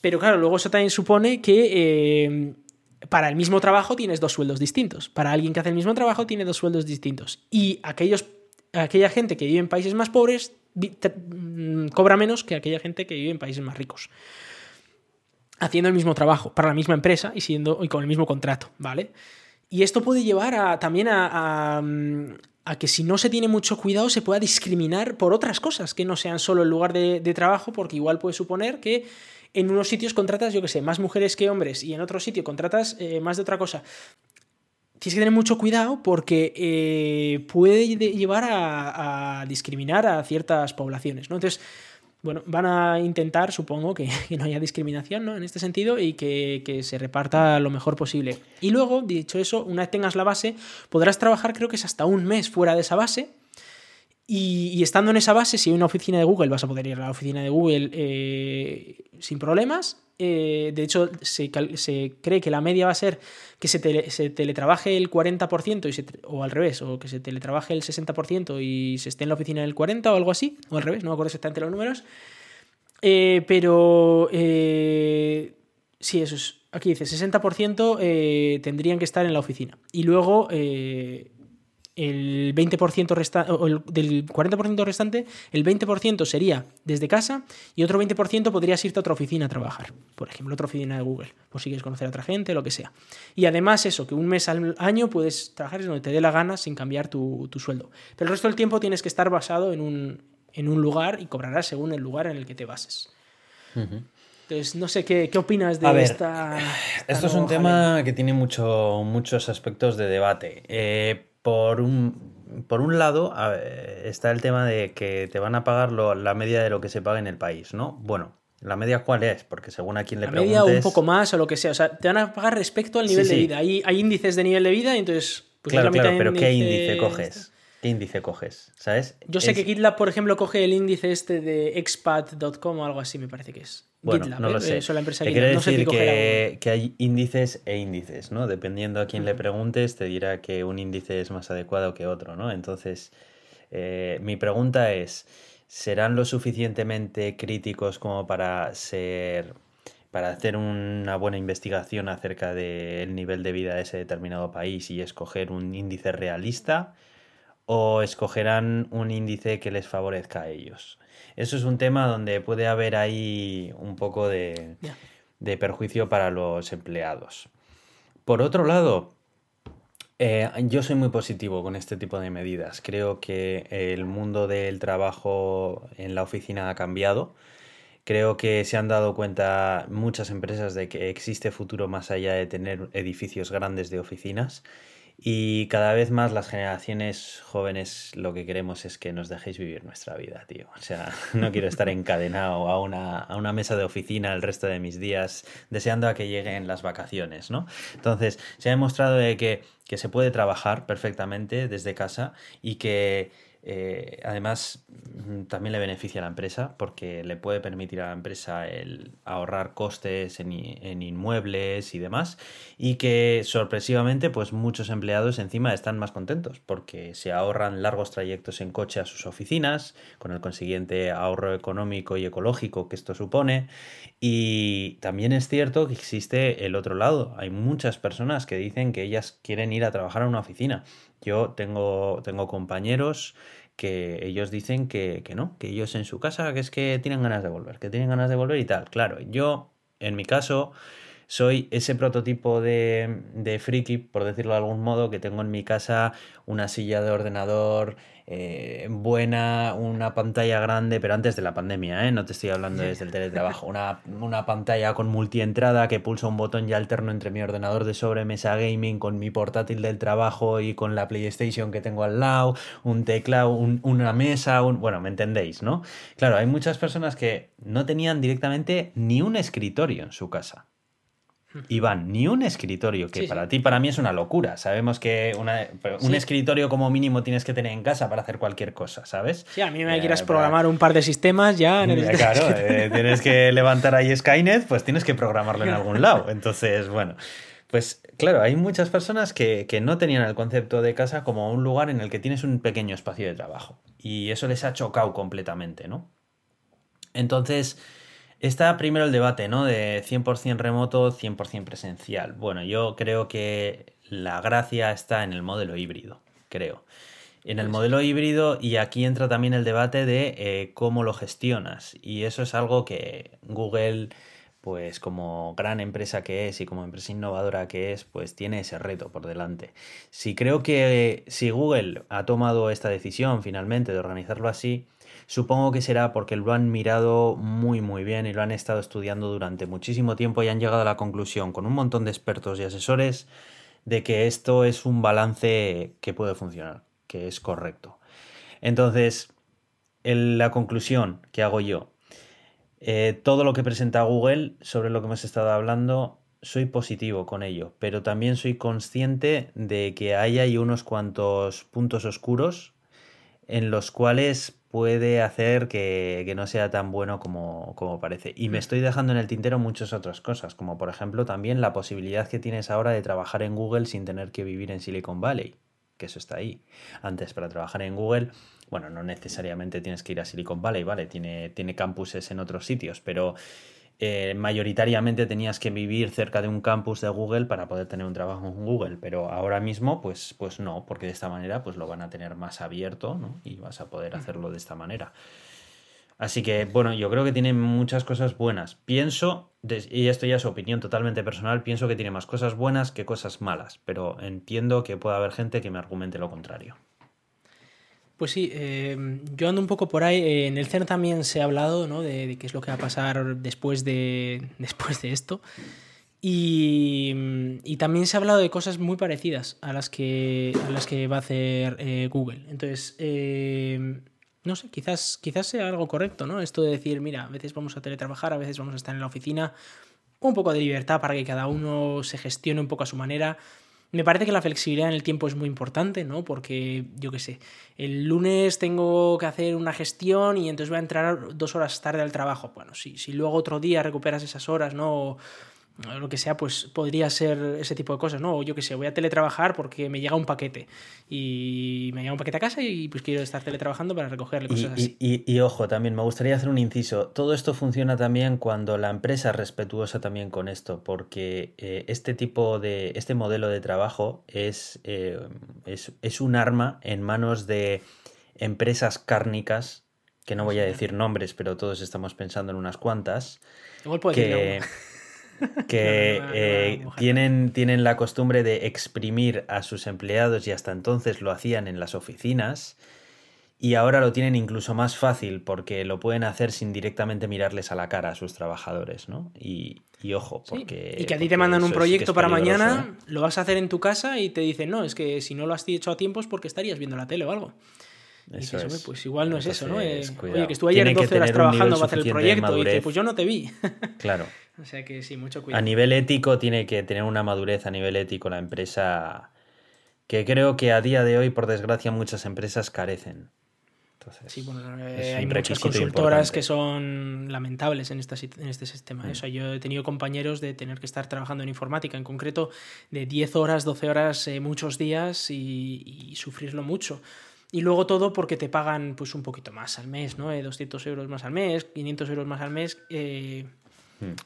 Pero claro, luego eso también supone que eh, para el mismo trabajo tienes dos sueldos distintos. Para alguien que hace el mismo trabajo tiene dos sueldos distintos. Y aquellos, aquella gente que vive en países más pobres cobra menos que aquella gente que vive en países más ricos. Haciendo el mismo trabajo para la misma empresa y, siendo, y con el mismo contrato, ¿vale? Y esto puede llevar a, también a, a, que si no se tiene mucho cuidado se pueda discriminar por otras cosas que no sean solo el lugar de, trabajo, porque igual puede suponer que en unos sitios contratas, yo que sé, más mujeres que hombres y en otro sitio contratas eh, más de otra cosa tienes que tener mucho cuidado porque eh, puede llevar a, discriminar a ciertas poblaciones, ¿no? Entonces, bueno, van a intentar, supongo, que, no haya discriminación ¿no? en este sentido y que, que, se reparta lo mejor posible. Y luego, dicho eso, una vez tengas la base, podrás trabajar creo que es hasta un mes fuera de esa base y, estando en esa base, si hay una oficina de Google, vas a poder ir a la oficina de Google eh, sin problemas. Eh, de hecho, se, cree que la media va a ser que se, teletrabaje el 40% y o al revés, o que se teletrabaje el 60% y se esté en la oficina del 40% o algo así, o al revés, no me acuerdo exactamente los números. Eh, pero sí, eso es. Aquí dice 60% tendrían que estar en la oficina. Y luego el 20% restante, del 40% restante, el 20% sería desde casa y otro 20% podrías irte a otra oficina a trabajar. Por ejemplo, otra oficina de Google, por si quieres conocer a otra gente, lo que sea. Y además eso, que un mes al año puedes trabajar donde te dé la gana sin cambiar tu, sueldo. Pero el resto del tiempo tienes que estar basado en un, en un lugar y cobrarás según el lugar en el que te bases. Entonces, no sé, ¿qué, qué opinas de esta, Esto es un tema que tiene mucho, muchos aspectos de debate. Eh, por un, por un lado está el tema de que te van a pagar la media de lo que se paga en el país, ¿no? Bueno, ¿la media cuál es? Porque según a quien le la preguntes... media un poco más o lo que sea. O sea, te van a pagar respecto al nivel de vida. Hay, hay índices de nivel de vida y entonces... Pues claro, claro, pero ¿qué índice coges? ¿Qué índice coges? ¿Sabes? Yo sé que GitLab, por ejemplo, coge el índice este de expat.com o algo así, me parece que es. Bueno, no lo ¿eh? sé. la empresa quiere decir que, que, hay índices e índices, ¿no? Dependiendo a quién le preguntes, te dirá que un índice es más adecuado que otro, ¿no? Entonces, eh, mi pregunta es, ¿serán lo suficientemente críticos como para ser para hacer una buena investigación acerca del nivel de vida de ese determinado país y escoger un índice realista o escogerán un índice que les favorezca a ellos? Eso es un tema donde puede haber ahí un poco de, perjuicio para los empleados. Por otro lado, eh, yo soy muy positivo con este tipo de medidas. Creo que el mundo del trabajo en la oficina ha cambiado. Creo que se han dado cuenta muchas empresas de que existe futuro más allá de tener edificios grandes de oficinas y cada vez más las generaciones jóvenes lo que queremos es que nos dejéis vivir nuestra vida, tío. O sea, no quiero estar encadenado a una, a una mesa de oficina el resto de mis días deseando a que lleguen las vacaciones, ¿no? Entonces, se ha demostrado de que, que se puede trabajar perfectamente desde casa y que eh, además, mm, también le beneficia a la empresa porque le puede permitir a la empresa el ahorrar costes en, en, inmuebles y demás. Y que sorpresivamente, pues muchos empleados encima están más contentos porque se ahorran largos trayectos en coche a sus oficinas, con el consiguiente ahorro económico y ecológico que esto supone. Y también es cierto que existe el otro lado. Hay muchas personas que dicen que ellas quieren ir a trabajar a una oficina. Yo tengo, tengo compañeros que ellos dicen que, no, que ellos en su casa, que es que tienen ganas de volver, que tienen ganas de volver y tal. Claro, yo, en mi caso, soy ese prototipo de, de friki, por decirlo de algún modo, que tengo en mi casa una silla de ordenador eh, buena, una pantalla grande, pero antes de la pandemia, ¿eh? no te estoy hablando desde el teletrabajo, una, una pantalla con multientrada que pulsa un botón ya alterno entre mi ordenador de sobremesa gaming con mi portátil del trabajo y con la PlayStation que tengo al lado, un teclado, una mesa, un... bueno, me entendéis, ¿no? Claro, hay muchas personas que no tenían directamente ni un escritorio en su casa. Iván, ni un escritorio, que para ti, para mí es una locura. Sabemos que un escritorio como mínimo tienes que tener en casa para hacer cualquier cosa, ¿sabes? Sí, a mí me quieras programar un par de sistemas, ya Claro, eh, tienes que levantar ahí Skynet, pues tienes que programarlo en algún lado. Entonces, bueno, pues claro, hay muchas personas que, que no tenían el concepto de casa como un lugar en el que tienes un pequeño espacio de trabajo. Y eso les ha chocado completamente, ¿no? Entonces Está primero el debate, ¿no? De 100% remoto, 100% presencial. Bueno, yo creo que la gracia está en el modelo híbrido, creo. En el modelo híbrido y aquí entra también el debate de eh, cómo lo gestionas. Y eso es algo que Google, pues como gran empresa que es y como empresa innovadora que es, pues tiene ese reto por delante. Si creo que si Google ha tomado esta decisión finalmente de organizarlo así, Supongo que será porque lo han mirado muy muy bien y lo han estado estudiando durante muchísimo tiempo y han llegado a la conclusión con un montón de expertos y asesores de que esto es un balance que puede funcionar, que es correcto. Entonces, la conclusión que hago yo, eh, todo lo que presenta Google sobre lo que hemos estado hablando, soy positivo con ello, pero también soy consciente de que hay, hay unos cuantos puntos oscuros en los cuales puede hacer que, no sea tan bueno como, como, parece. Y me mm. estoy dejando en el tintero muchas otras cosas, como por ejemplo también la posibilidad que tienes ahora de trabajar en Google sin tener que vivir en Silicon Valley, que eso está ahí. Antes para trabajar en Google, bueno, no necesariamente tienes que ir a Silicon Valley, ¿vale? Tiene, tiene campuses en otros sitios, pero eh, mayoritariamente tenías que vivir cerca de un campus de Google para poder tener un trabajo en Google, pero ahora mismo pues, pues no, porque de esta manera pues lo van a tener más abierto y vas a poder hacerlo de esta manera. Así que bueno, yo creo que tiene muchas cosas buenas. Pienso, y esto ya es opinión totalmente personal, pienso que tiene más cosas buenas que cosas malas, pero entiendo que pueda haber gente que me argumente lo contrario. Pues sí, em, yo ando un poco por ahí. Eh, en el CERN también se ha hablado ¿no? de, qué es lo que va a pasar después de, después de esto. Y, también se ha hablado de cosas muy parecidas a las que, a las que va a hacer eh, Google. Entonces, em, no sé, quizás, quizás sea algo correcto, ¿no? Esto de decir, mira, a veces vamos a teletrabajar, a veces vamos a estar en la oficina. Un poco de libertad para que cada uno se gestione un poco a su manera. Me parece que la flexibilidad en el tiempo es muy importante, ¿no? Porque, yo qué sé, el lunes tengo que hacer una gestión y entonces voy a entrar dos horas tarde al trabajo. Bueno, si, si luego otro día recuperas esas horas, ¿no? Lo que sea, pues podría ser ese tipo de cosas, ¿no? O yo qué sé, voy a teletrabajar porque me llega un paquete y me llega un paquete a casa y pues quiero estar teletrabajando para recogerle cosas y, así. Y, ojo, también me gustaría hacer un inciso. Todo esto funciona también cuando la empresa es respetuosa también con esto, porque eh, este tipo de, este modelo de trabajo es, eh, es, es un arma en manos de empresas cárnicas, que no voy a decir nombres, pero todos estamos pensando en unas cuantas. Igual puedo que que eh, tienen, tienen la costumbre de exprimir a sus empleados y hasta entonces lo hacían en las oficinas y ahora lo tienen incluso más fácil porque lo pueden hacer sin directamente mirarles a la cara a sus trabajadores, ¿no? Y, ojo, porque... Y que a ti te mandan un proyecto para mañana, ¿eh? lo vas a hacer en tu casa y te dicen, no, es que si no lo has hecho a tiempo es porque estarías viendo la tele o algo. Eso es. pues igual no es eso, ¿no? Eh, oye, que estuve ayer 12 horas trabajando para hacer el proyecto y dice, pues yo no te vi. Claro. o sea que sí, mucho cuidado. A nivel ético tiene que tener una madurez a nivel ético la empresa que creo que a día de hoy, por desgracia, muchas empresas carecen. Entonces, sí, bueno, eh, hay muchas consultoras que son lamentables en, esta, en este sistema. Mm. yo he tenido compañeros de tener que estar trabajando en informática, en concreto de 10 horas, 12 horas, eh, muchos días y, y sufrirlo mucho. Y luego todo porque te pagan pues un poquito más al mes, ¿no? 200 eh, euros más al mes, 500 euros más al mes. Eh.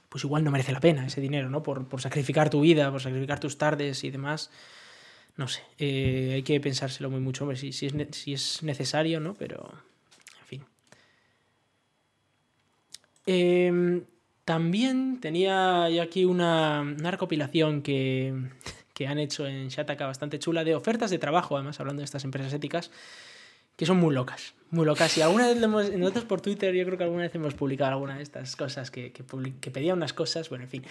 Pues igual no merece la pena ese dinero, ¿no? Por, sacrificar tu vida, por sacrificar tus tardes y demás. No sé, eh, hay que pensárselo muy mucho, hombre, si, si, es, si es necesario, ¿no? Pero, en fin. Em, También tenía yo aquí una, una recopilación que, que han hecho en Shataka bastante chula de ofertas de trabajo, además hablando de estas empresas éticas, que son muy locas, muy locas. Y alguna vez hemos, nosotros por Twitter, yo creo que alguna vez hemos publicado alguna de estas cosas que, que, pedían unas cosas, bueno, en fin.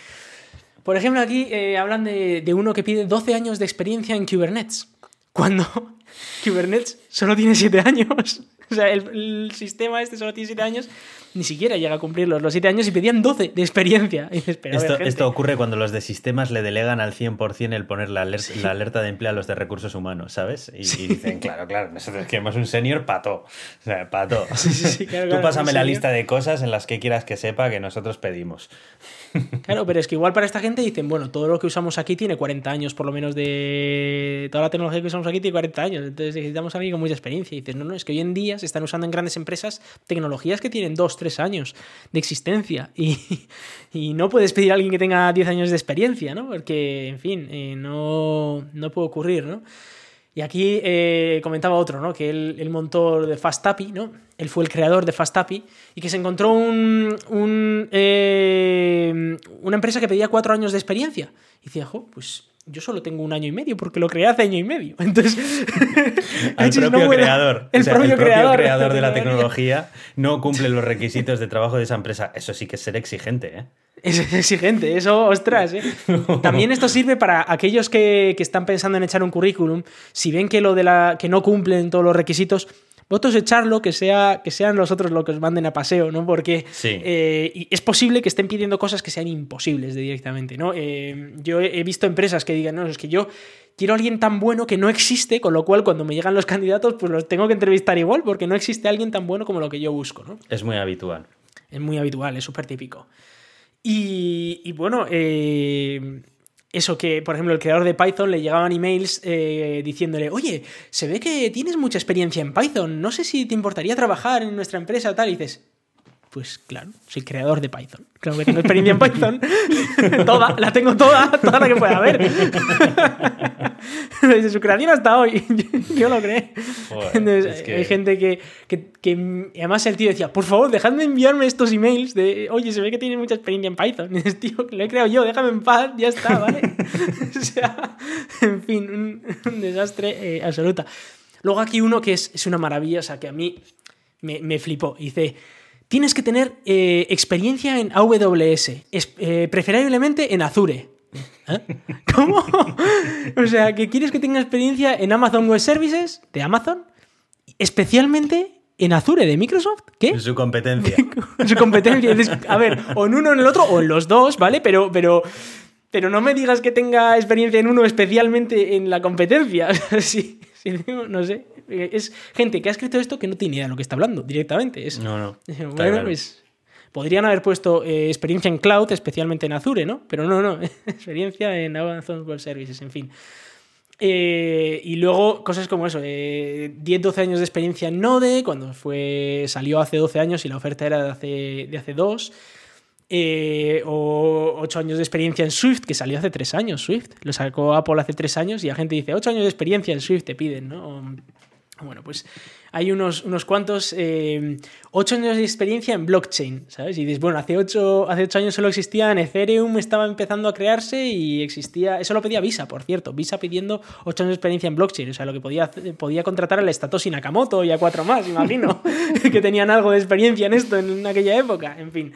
Por ejemplo, aquí eh, hablan de, de, uno que pide 12 años de experiencia en Kubernetes, cuando Kubernetes solo tiene 7 años. O sea, el, el, sistema este solo tiene 7 años, ni siquiera llega a cumplir los, los 7 años y pedían 12 de experiencia. Y dices, Pero, esto, ocurre cuando los de sistemas le delegan al 100% el poner la alerta, sí. la alerta, de empleo a los de recursos humanos, ¿sabes? Y, sí. y dicen, claro, claro, nosotros queremos un senior pato. O sea, pato. Sí, claro, Tú claro, pásame la lista de cosas en las que quieras que sepa que nosotros pedimos. Claro, pero es que igual para esta gente dicen, bueno, todo lo que usamos aquí tiene 40 años, por lo menos de. Toda la tecnología que usamos aquí tiene 40 años. Entonces necesitamos a alguien con mucha experiencia. Y dices, no, no, es que hoy en día se están usando en grandes empresas tecnologías que tienen 2, 3 años de existencia. Y, y, no puedes pedir a alguien que tenga 10 años de experiencia, ¿no? Porque, en fin, eh, no, no puede ocurrir, ¿no? Y aquí eh, comentaba otro, ¿no? Que él, él, montó de FastAPI, ¿no? Él fue el creador de FastAPI y que se encontró un eh, una empresa que pedía cuatro años de experiencia. Y decía, jo, pues yo solo tengo un año y medio porque lo creé hace año y medio. Entonces, el propio no creador, el, o sea, propio el propio creador, creador de la tecnología no cumple los requisitos de trabajo de esa empresa. Eso sí que es ser exigente, ¿eh? Es exigente, eso, ostras. ¿eh? También esto sirve para aquellos que, que, están pensando en echar un currículum. Si ven que lo de la que no cumplen todos los requisitos, vosotros echarlo, que, sea, que sean los otros los que os manden a paseo, ¿no? Porque sí. eh, es posible que estén pidiendo cosas que sean imposibles de directamente, ¿no? Eh, yo he visto empresas que digan, no, es que yo quiero a alguien tan bueno que no existe, con lo cual cuando me llegan los candidatos, pues los tengo que entrevistar igual, porque no existe alguien tan bueno como lo que yo busco, ¿no? Es muy habitual. Es muy habitual, es súper típico. Y, y, bueno, eh, eso que, por ejemplo, el creador de Python le llegaban emails eh, diciéndole, oye, se ve que tienes mucha experiencia en Python, no sé si te importaría trabajar en nuestra empresa tal, y dices, pues claro, soy creador de Python. Claro que tengo experiencia en Python. toda, la tengo toda, toda la que pueda haber. Desde su creación hasta hoy. Yo lo creé. Joder, Entonces, es que... Hay gente que, que, que, Además, el tío decía, por favor, dejadme enviarme estos emails de, oye, se ve que tienes mucha experiencia en Python. Y dices, tío, lo he creado yo, déjame en paz, ya está, ¿vale? o sea, en fin, un, un desastre eh, absoluta. Luego aquí uno que es, es una maravilla, o sea, que a mí me, me flipó. Dice tienes que tener eh, experiencia en AWS, es, eh, preferiblemente en Azure. ¿Eh? ¿Cómo? o sea, que quieres que tenga experiencia en Amazon Web Services de Amazon, especialmente en Azure de Microsoft. ¿Qué? En su competencia. en su competencia. A ver, o en uno o en el otro, o en los dos, ¿vale? Pero, pero, pero no me digas que tenga experiencia en uno especialmente en la competencia. sí, sí, no sé. Es gente que ha escrito esto que no tiene idea de lo que está hablando directamente. Es, no, no. Bueno, claro. pues podrían haber puesto eh, experiencia en cloud, especialmente en Azure, ¿no? Pero no, no. experiencia en Amazon Web Services, en fin. Eh, y luego cosas como eso, eh, 10-12 años de experiencia en Node, cuando fue, salió hace 12 años y la oferta era de hace, de hace 2. Eh, o 8 años de experiencia en Swift, que salió hace 3 años, Swift. Lo sacó Apple hace 3 años y la gente dice, 8 años de experiencia en Swift te piden, ¿no? O, bueno, pues hay unos, unos cuantos, eh, 8 años de experiencia en blockchain, ¿sabes? Y dices, bueno, hace 8, hace 8 años solo existía en Ethereum, estaba empezando a crearse y existía, eso lo pedía Visa, por cierto, Visa pidiendo 8 años de experiencia en blockchain, o sea, lo que podía, podía contratar al Satoshi Nakamoto y a cuatro más, imagino, que tenían algo de experiencia en esto en aquella época, en fin.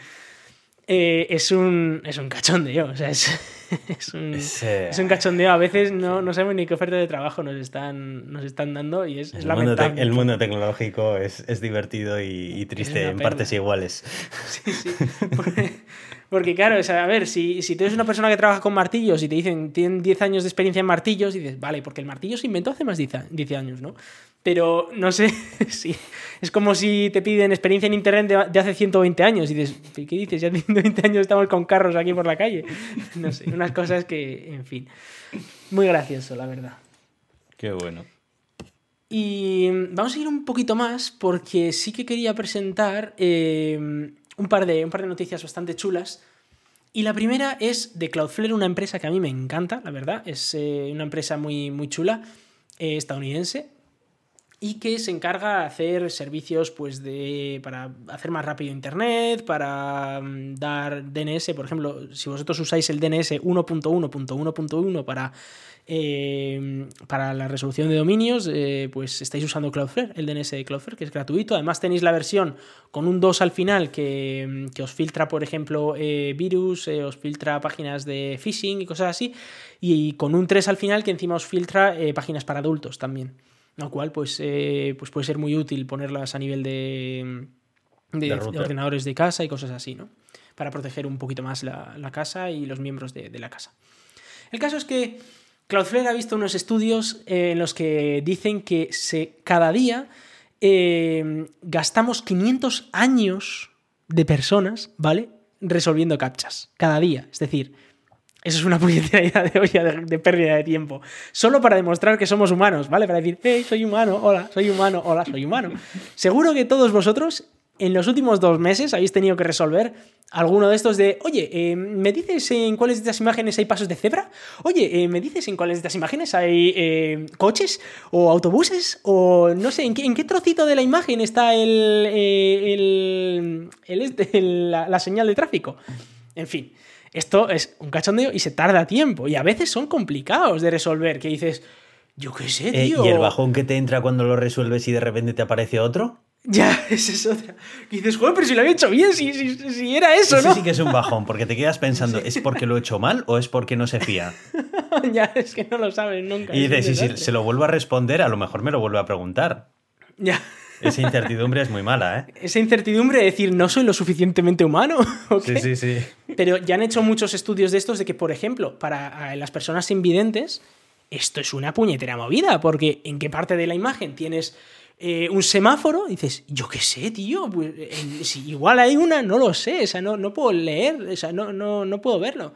Eh, es, un, es un cachondeo, o sea, es, es, un, es un cachondeo. A veces no, no sabemos ni qué oferta de trabajo nos están, nos están dando y es, es el, lamentable. mundo el mundo tecnológico es, es divertido y, y triste en partes iguales. Sí, sí. Porque, porque claro, o sea, a ver, si, si tú eres una persona que trabaja con martillos y te dicen tienen 10 años de experiencia en martillos, dices, vale, porque el martillo se inventó hace más de 10 años, ¿no? Pero no sé si. Es como si te piden experiencia en internet de, de, hace 120 años y dices, ¿qué dices? Ya 120 años estamos con carros aquí por la calle. No sé, unas cosas que, en fin. Muy gracioso, la verdad. Qué bueno. Y vamos a ir un poquito más porque sí que quería presentar eh, un, par de, un par de noticias bastante chulas. Y la primera es de Cloudflare, una empresa que a mí me encanta, la verdad. Es eh, una empresa muy, muy chula, eh, estadounidense. Y que se encarga de hacer servicios pues de para hacer más rápido internet, para mm, dar DNS, por ejemplo, si vosotros usáis el DNS 1.1.1.1 para eh, para la resolución de dominios, eh, pues estáis usando Cloudflare, el DNS de Cloudflare, que es gratuito. Además tenéis la versión con un 2 al final que, os filtra, por ejemplo, eh, virus, os filtra páginas de phishing y cosas así. Y, con un 3 al final que encima os filtra páginas para adultos también. Lo cual pues, pues puede ser muy útil ponerlas a nivel de, de, ordenadores de casa y cosas así, ¿no? Para proteger un poquito más la, casa y los miembros de, de la casa. El caso es que Cloudflare ha visto unos estudios eh, en los que dicen que se, cada día eh, gastamos 500 años de personas, ¿vale? Resolviendo captchas. Cada día. Es decir, eso es una puñetera de olla de, pérdida de tiempo. Solo para demostrar que somos humanos, ¿vale? Para decir, hey, soy humano, hola, soy humano, hola, soy humano. Seguro que todos vosotros en los últimos dos meses habéis tenido que resolver alguno de estos de, oye, eh, ¿me dices en cuáles de estas imágenes hay pasos de cebra? Oye, eh, ¿me dices en cuáles de estas imágenes hay eh, coches o autobuses? O no sé, ¿en qué, trocito de la imagen está el, este, la, señal de tráfico? En fin, esto es un cachondeo y se tarda tiempo y a veces son complicados de resolver, que dices, yo qué sé, tío. ¿Y el bajón que te entra cuando lo resuelves y de repente te aparece otro? Ya, esa es otra. Y dices, joder, pero si lo había hecho bien, si, si, era eso, Ese ¿no? sí que es un bajón, porque te quedas pensando, ¿es porque lo he hecho mal o es porque no se fía? ya, es que no lo sabes nunca. Y dices, si se lo vuelvo a responder, a lo mejor me lo vuelve a preguntar. Ya. Esa incertidumbre es muy mala, ¿eh? Esa incertidumbre de decir, no soy lo suficientemente humano. Sí, sí, sí. Pero ya han hecho muchos estudios de estos de que, por ejemplo, para las personas invidentes, esto es una puñetera movida, porque ¿en qué parte de la imagen tienes eh, un semáforo, dices, yo qué sé, tío, pues, si igual hay una, no lo sé, o sea, no, no puedo leer, o sea, no, no, no puedo verlo.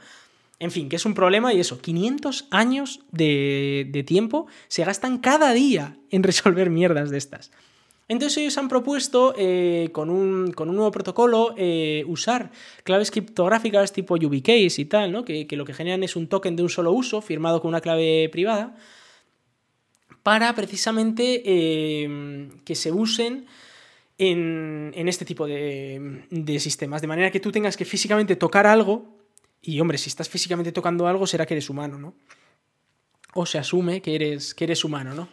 En fin, que es un problema y eso, 500 años de, tiempo se gastan cada día en resolver mierdas de estas. Entonces ellos han propuesto eh, con, un, nuevo protocolo eh, usar claves criptográficas tipo YubiKeys y tal, ¿no? que, lo que generan es un token de un solo uso firmado con una clave privada para precisamente em, que se usen en, este tipo de, sistemas. De manera que tú tengas que físicamente tocar algo, y hombre, si estás físicamente tocando algo, será que eres humano, ¿no? O se asume que eres, que eres humano, ¿no?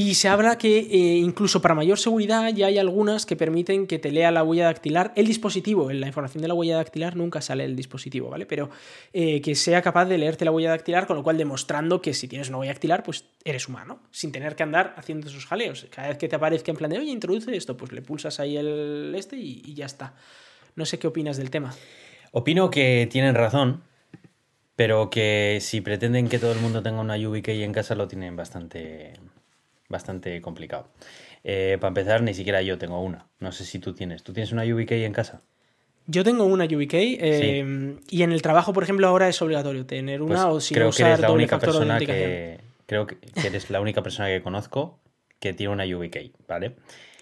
Y se habla que eh, incluso para mayor seguridad ya hay algunas que permiten que te lea la huella dactilar el dispositivo. En la información de la huella dactilar nunca sale el dispositivo, ¿vale? Pero eh, que sea capaz de leerte la huella dactilar, con lo cual demostrando que si tienes una huella dactilar, pues eres humano, sin tener que andar haciendo esos jaleos. Cada vez que te aparezca en plan de, oye, introduce esto, pues le pulsas ahí el este y, y ya está. No sé qué opinas del tema. Opino que tienen razón, pero que si pretenden que todo el mundo tenga una YubiKey en casa lo tienen bastante bastante complicado. Eh, para empezar, ni siquiera yo tengo una. No sé si tú tienes. ¿Tú tienes una UBK en casa? Yo tengo una UBK eh, y en el trabajo, por ejlo, ahora es obligatorio tener una pues o si creo que eres la única persona que creo que eres la única persona que conozco que tiene una UBK, ¿vale?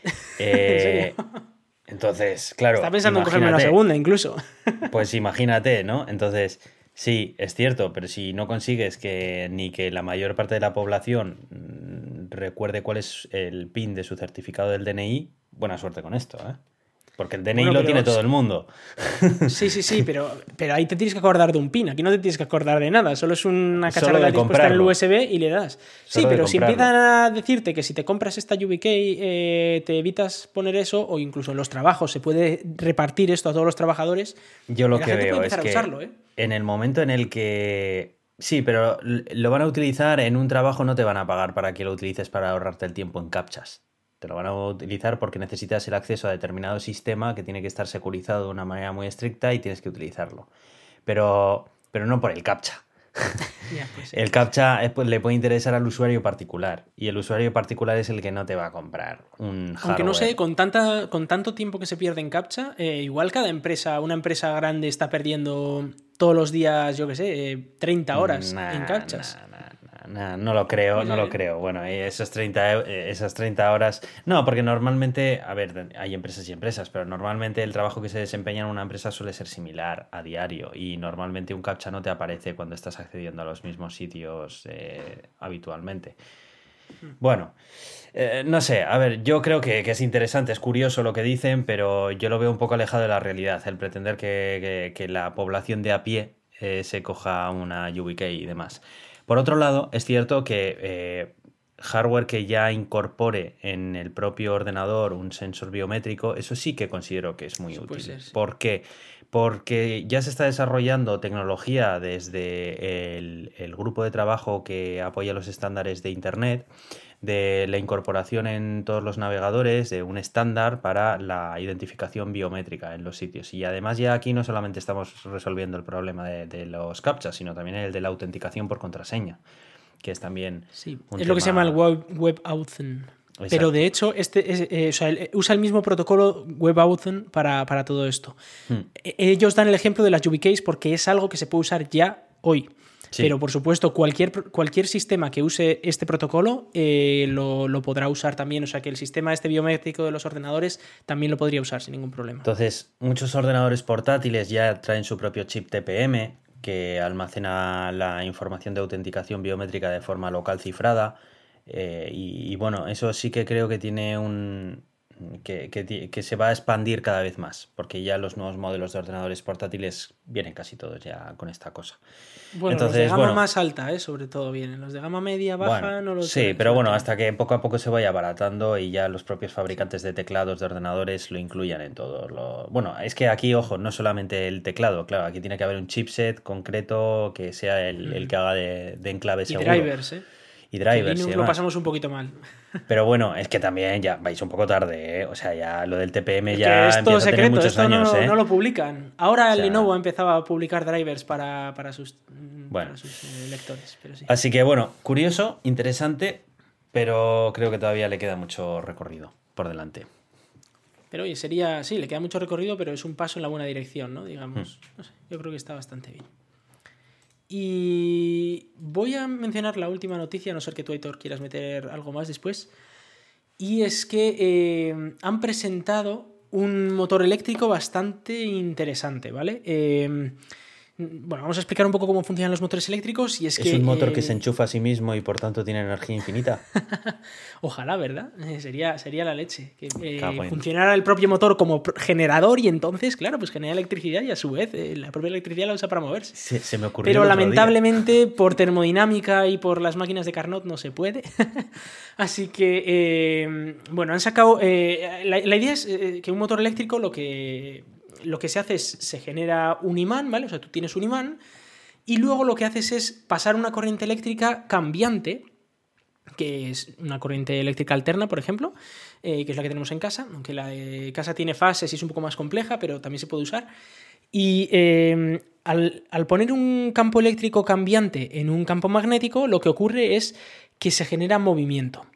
Eh, entonces, claro. Está pensando en cogerme una segunda, incluso. Pues imagínate, ¿no? Entonces, sí, es cierto, pero si no consigues que ni que la mayor parte de la población recuerde cuál es el PIN de su certificado del DNI, buena suerte con esto, ¿eh? Porque el DNI lo tiene todo el mundo. Sí, sí, sí, pero, pero ahí te tienes que acordar de un PIN. Aquí no te tienes que acordar de nada. Solo es una cacharra dispuesta en el USB y le das. sí, pero si empiezan a decirte que si te compras esta UBK eh, te evitas poner eso, o incluso en los trabajos se puede repartir esto a todos los trabajadores. Yo lo que veo es que ¿eh? en el momento en el que Sí, pero lo van a utilizar en un trabajo, no te van a pagar para que lo utilices para ahorrarte el tiempo en captchas. Te lo van a utilizar porque necesitas el acceso a determinado sistema que tiene que estar securizado de una manera muy estricta y tienes que utilizarlo. Pero, pero no por el captcha. Pues el captcha pues, le puede interesar al usuario particular y el usuario particular es el que no te va a comprar un hardware. Aunque no sé, con, tanta, con tanto tiempo que se pierde en captcha, eh, igual cada empresa, una empresa grande está perdiendo todos los días, yo qué sé, 30 eh, horas en captchas. No lo creo, no lo creo. Bueno, esas 30, eh, esas 30 horas. No, porque normalmente, a ver, hay empresas y empresas, pero normalmente el trabajo que se desempeña en una empresa suele ser similar a diario. Y normalmente un captcha no te aparece cuando estás accediendo a los mismos sitios eh, habitualmente. Bueno, eh, no sé, a ver, yo creo que, es interesante, es curioso lo que dicen, pero yo lo veo un poco alejado de la realidad, el pretender que, la población de a pie eh, se coja una UVK y demás. Por otro lado, es cierto que eh, hardware que ya incorpore en el propio ordenador un sensor biométrico, eso sí que considero que es muy útil. ¿Por qué? Porque ya se está desarrollando tecnología desde el, grupo de trabajo que apoya los estándares de Internet, de la incorporación en todos los navegadores de un estándar para la identificación biométrica en los sitios. Y además ya aquí no solamente estamos resolviendo el problema de, de los captchas, sino también el de la autenticación por contraseña que es también. Sí, es lo que se llama el Web, web Pero de hecho, este eh, usa el mismo protocolo WebAuthn para, para todo esto. Hmm. E, ellos dan el ejemplo de las YubiKeys porque es algo que se puede usar ya hoy. Pero por supuesto, cualquier, cualquier sistema que use este protocolo eh, lo, lo, podrá usar también. O sea que el sistema este biométrico de los ordenadores también lo podría usar sin ningún problema. Entonces, muchos ordenadores portátiles ya traen su propio chip TPM que almacena la información de autenticación biométrica de forma local cifrada. Eh, y, bueno, eso sí que creo que tiene un. Que, se va a expandir cada vez más, porque ya los nuevos modelos de ordenadores portátiles vienen casi todos ya con esta cosa. Bueno, Entonces, los de gama más alta, ¿eh? sobre todo vienen. Los de gama media, baja, no los Sí, pero bueno, hasta que poco a poco se vaya abaratando y ya los propios fabricantes de teclados, de ordenadores, lo incluyan en todo. Lo... Bueno, es que aquí, ojo, no solamente el teclado, claro, aquí tiene que haber un chipset concreto que sea el, mm. que haga de, enclave y drivers, ¿eh? Y drivers. Y lo pasamos un poquito mal. Pero bueno, es que también ya vais un poco tarde, ¿eh? O sea, ya lo del TPM ya esto a tener muchos años, no, ¿eh? no lo publican. Ahora el Lenovo ha empezado a publicar drivers para, sus, bueno. sus eh, lectores. Así que bueno, curioso, interesante, pero creo que todavía le queda mucho recorrido por delante. Pero oye, sería, sí, le queda mucho recorrido, pero es un paso en la buena dirección, ¿no? Digamos, hmm. no sé, yo creo que está bastante bien. Y voy a mencionar la última noticia, a no ser que tú, Aitor, quieras meter algo más después. Y es que eh, han presentado un motor eléctrico bastante interesante, ¿vale? Eh, bueno, vamos a explicar un poco cómo funcionan los motores eléctricos y es, que... Es un motor que se eh, enchufa a sí mismo y por tanto tiene energía infinita. Ojalá, ¿verdad? Eh, sería, sería la leche. Que eh, funcionara el propio motor como generador y entonces, claro, pues genera electricidad y a su vez la propia electricidad la usa para moverse. Se, me ocurrió Pero lamentablemente por termodinámica y por las máquinas de Carnot no se puede. Así que, bueno, han sacado... la, la, idea es que un motor eléctrico lo que lo que se hace es, se genera un imán, ¿vale? O sea, tú tienes un imán y luego lo que haces es pasar una corriente eléctrica cambiante, que es una corriente eléctrica alterna, por ejemplo, eh, que es la que tenemos en casa, aunque la de casa tiene fases y es un poco más compleja, pero también se puede usar. Y em, al, poner un campo eléctrico cambiante en un campo magnético, lo que ocurre es que se genera movimiento.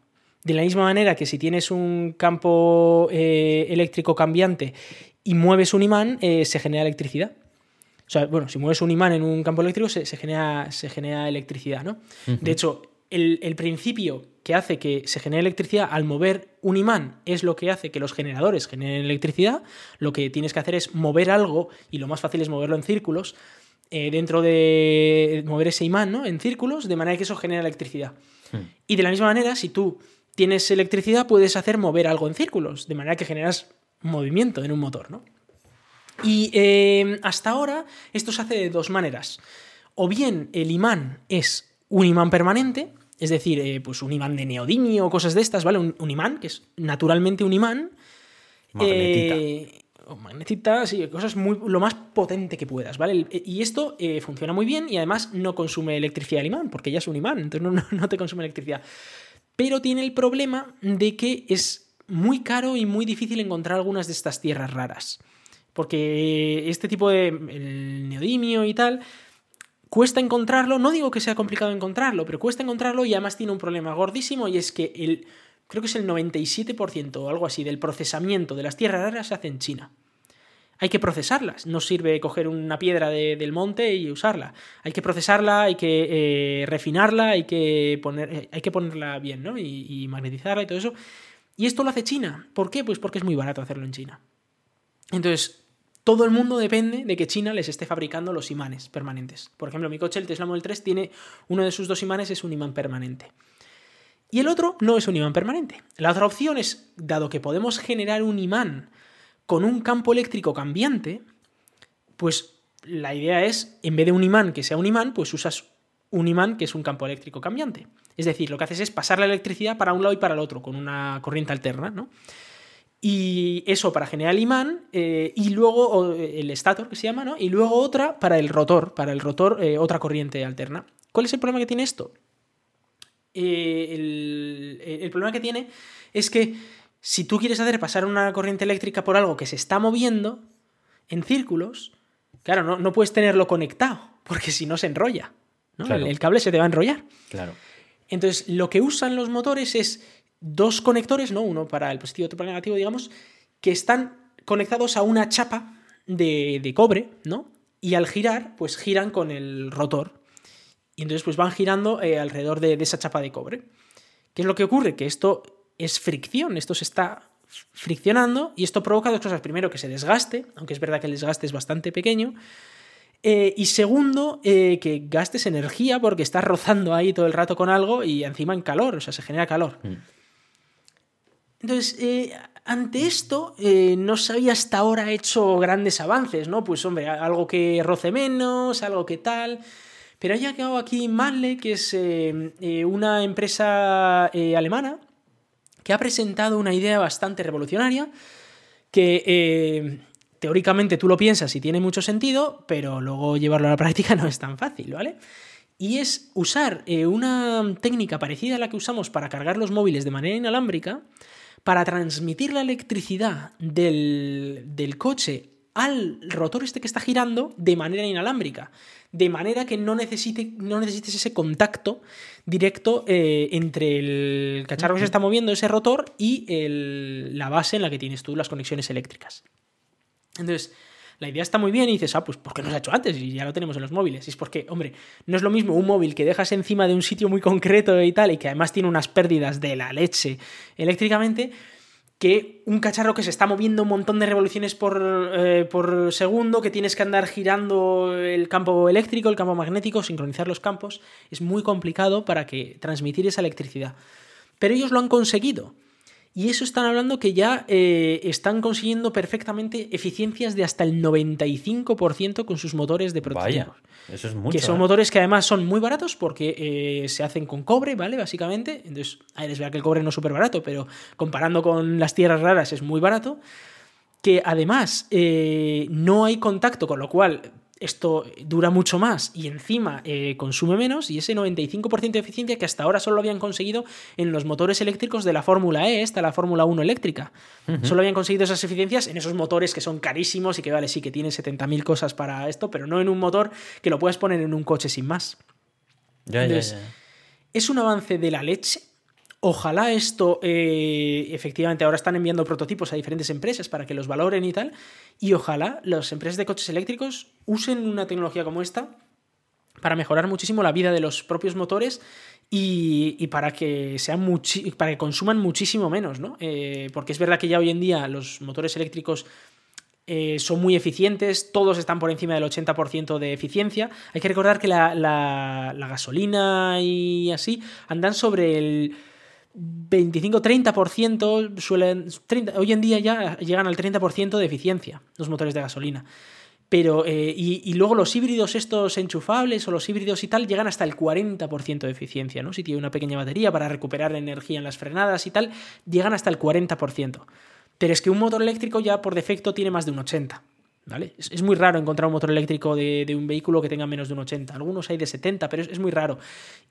De la misma manera que si tienes un campo eh, eléctrico cambiante y mueves un imán, eh, se genera electricidad. O sea, bueno, si mueves un imán en un campo eléctrico, se, genera, se genera, electricidad, ¿no? De hecho, el, principio que hace que se genere electricidad al mover un imán es lo que hace que los generadores generen electricidad. Lo que tienes que hacer es mover algo, y lo más fácil es moverlo en círculos, eh, dentro de mover ese imán, ¿no? En círculos, de manera que eso genera electricidad. Hmm. Y de la misma manera, si tú tienes electricidad, puedes hacer mover algo en círculos, de manera que generas movimiento en un motor, ¿no? Y eh, hasta ahora esto se hace de dos maneras. O bien el imán es un imán permanente, es decir, eh, pues un imán de neodimio o cosas de estas, ¿vale? Un, imán, que es naturalmente un imán. Magnetita. Eh, o magnetita, sí, cosas muy, lo más potente que puedas, ¿vale? Y esto funciona muy bien y además no consume electricidad el imán, porque ya es un imán, entonces no te consume electricidad. Pero tiene el problema de que es muy caro y muy difícil encontrar algunas de estas tierras raras. Porque este tipo de el neodimio y tal, cuesta encontrarlo. No digo que sea complicado encontrarlo, pero cuesta encontrarlo y además tiene un problema gordísimo y es que el, creo que es el 97% o algo así del procesamiento de las tierras raras se hace en China. Hay que procesarlas, no sirve coger una piedra del monte y usarla. Hay que procesarla, hay que eh, refinarla, hay que, poner, eh, hay que ponerla bien, ¿no? Y, y magnetizarla y todo eso. Y esto lo hace China. ¿Por qué? Pues porque es muy barato hacerlo en China. Entonces, todo el mundo depende de que China les esté fabricando los imanes permanentes. Por ejemplo, mi coche, el Tesla Model 3, tiene uno de sus dos imanes, es un imán permanente. Y el otro no es un imán permanente. La otra opción es, dado que podemos generar un imán con un campo eléctrico cambiante, pues la idea es, en vez de un imán que sea un imán, pues usas un imán que es un campo eléctrico cambiante. Es decir, lo que haces es pasar la electricidad para un lado y para el otro con una corriente alterna, ¿no? Y eso para generar el imán, eh, y luego el estator que se llama, ¿no? Y luego otra para el rotor, para el rotor eh, otra corriente alterna. ¿Cuál es el problema que tiene esto? Eh, el, el, problema que tiene es que si tú quieres hacer pasar una corriente eléctrica por algo que se está moviendo en círculos, claro, no, no puedes tenerlo conectado, porque si no se enrolla. El, cable se te va a enrollar. Claro. Entonces, lo que usan los motores es dos conectores, ¿no? Uno para el positivo y otro para el negativo, digamos, que están conectados a una chapa de, cobre, ¿no? Y al girar, pues giran con el rotor. Y entonces, pues van girando eh, alrededor de, de esa chapa de cobre. ¿Qué es lo que ocurre? Que esto es fricción, esto se está friccionando y esto provoca dos cosas. Primero, que se desgaste, aunque es verdad que el desgaste es bastante pequeño. Eh, y segundo, eh, que gastes energía porque estás rozando ahí todo el rato con algo y encima en calor, o sea, se genera calor. Mm. Entonces, eh, ante esto, no se había hasta ahora hecho grandes avances, ¿no? Pues hombre, algo que roce menos, algo que tal. Pero ha quedado aquí Manle, que es una empresa alemana, que ha presentado una idea bastante revolucionaria, que teóricamente tú lo piensas y tiene mucho sentido, pero luego llevarlo a la práctica no es tan fácil, ¿vale? Y es usar eh, una técnica parecida a la que usamos para cargar los móviles de manera inalámbrica, para transmitir la electricidad del, coche al rotor este que está girando de manera inalámbrica. De manera que no, necesite, no necesites ese contacto directo eh, entre el cacharro que se está moviendo, ese rotor, y la base en la que tienes tú las conexiones eléctricas. Entonces, la idea está muy bien y dices, ah, pues ¿por qué no se ha hecho antes? Y ya lo tenemos en los móviles. Y es porque, hombre, no es lo mismo un móvil que dejas encima de un sitio muy concreto y tal, y que además tiene unas pérdidas de la leche eléctricamente, que un cacharro que se está moviendo un montón de revoluciones por, eh, por segundo, que tienes que andar girando el campo eléctrico, el campo magnético, sincronizar los campos. Es muy complicado para que transmitir esa electricidad. Pero ellos lo han conseguido. Y eso están hablando que ya eh, están consiguiendo perfectamente eficiencias de hasta el 95% con sus motores de prototipos. Vaya, eso es mucho. Que son ¿eh? motores que además son muy baratos porque eh, se hacen con cobre, ¿vale? Básicamente. Entonces, ahí les vea que el cobre no es súper barato, pero comparando con las tierras raras es muy barato. Que además no hay contacto, con lo cual esto dura mucho más y encima eh, consume menos y ese 95% de eficiencia que hasta ahora solo lo habían conseguido en los motores eléctricos de la Fórmula E, esta la Fórmula 1 eléctrica. Solo habían conseguido esas eficiencias en esos motores que son carísimos y que vale, sí que tienen 70.000 cosas para esto, pero no en un motor que lo puedas poner en un coche sin más. Ya, ya, Es un avance de la leche Ojalá esto, eh, efectivamente, ahora están enviando prototipos a diferentes empresas para que los valoren y tal, y ojalá las empresas de coches eléctricos usen una tecnología como esta para mejorar muchísimo la vida de los propios motores y, para, que sean para que consuman muchísimo menos, ¿no? Eh, porque es verdad que ya hoy en día los motores eléctricos eh, son muy eficientes, todos están por encima del 80% de eficiencia. Hay que recordar que la, la gasolina y así andan sobre el 25-30% suelen. hoy en día ya llegan al 30% de eficiencia los motores de gasolina. Pero, eh, y, luego los híbridos estos enchufables o los híbridos y tal llegan hasta el 40% de eficiencia, ¿no? Si tiene una pequeña batería para recuperar energía en las frenadas y tal, llegan hasta el 40%. Pero es que un motor eléctrico ya por defecto tiene más de un 80%. Es, muy raro encontrar un motor eléctrico de, un vehículo que tenga menos de un 80. Algunos hay de 70, pero es, muy raro.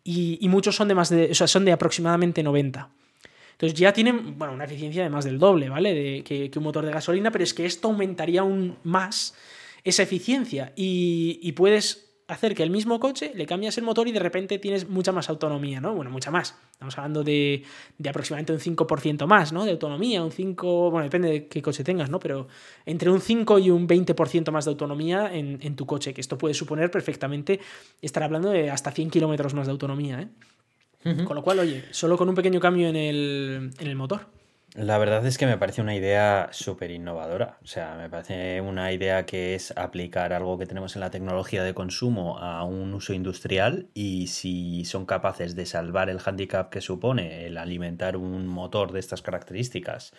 Y, muchos son de más de, son de aproximadamente 90. Entonces ya tienen, bueno, una eficiencia de más del doble, ¿vale? De, que, un motor de gasolina, pero es que esto aumentaría aún más esa eficiencia. y puedes hacer que el mismo coche le cambias el motor y de repente tienes mucha más autonomía, ¿no? Bueno, mucha más. Estamos hablando de, aproximadamente un 5% más, ¿no? De autonomía, un 5, bueno, depende de qué coche tengas, ¿no? Pero entre un 5 y un 20% más de autonomía en, tu coche, que esto puede suponer perfectamente estar hablando de hasta 100 kilómetros más de autonomía, ¿eh? Con lo cual, oye, solo con un pequeño cambio en el, en el motor. La verdad es que me parece una idea súper innovadora. O sea, me parece una idea que es aplicar algo que tenemos en la tecnología de consumo a un uso industrial y si son capaces de salvar el handicap que supone el alimentar un motor de estas características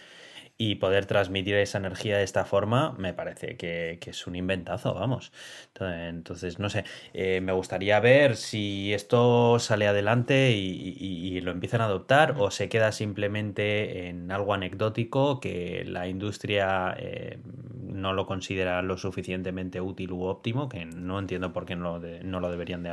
y poder transmitir esa energía de esta forma me parece que, es un inventazo, vamos. Entonces, no sé, eh, me gustaría ver si esto sale adelante y, lo empiezan a adoptar o se queda simplemente en algo anecdótico que la industria eh, no lo considera lo suficientemente útil u óptimo, que no entiendo por qué no lo, no lo deberían de,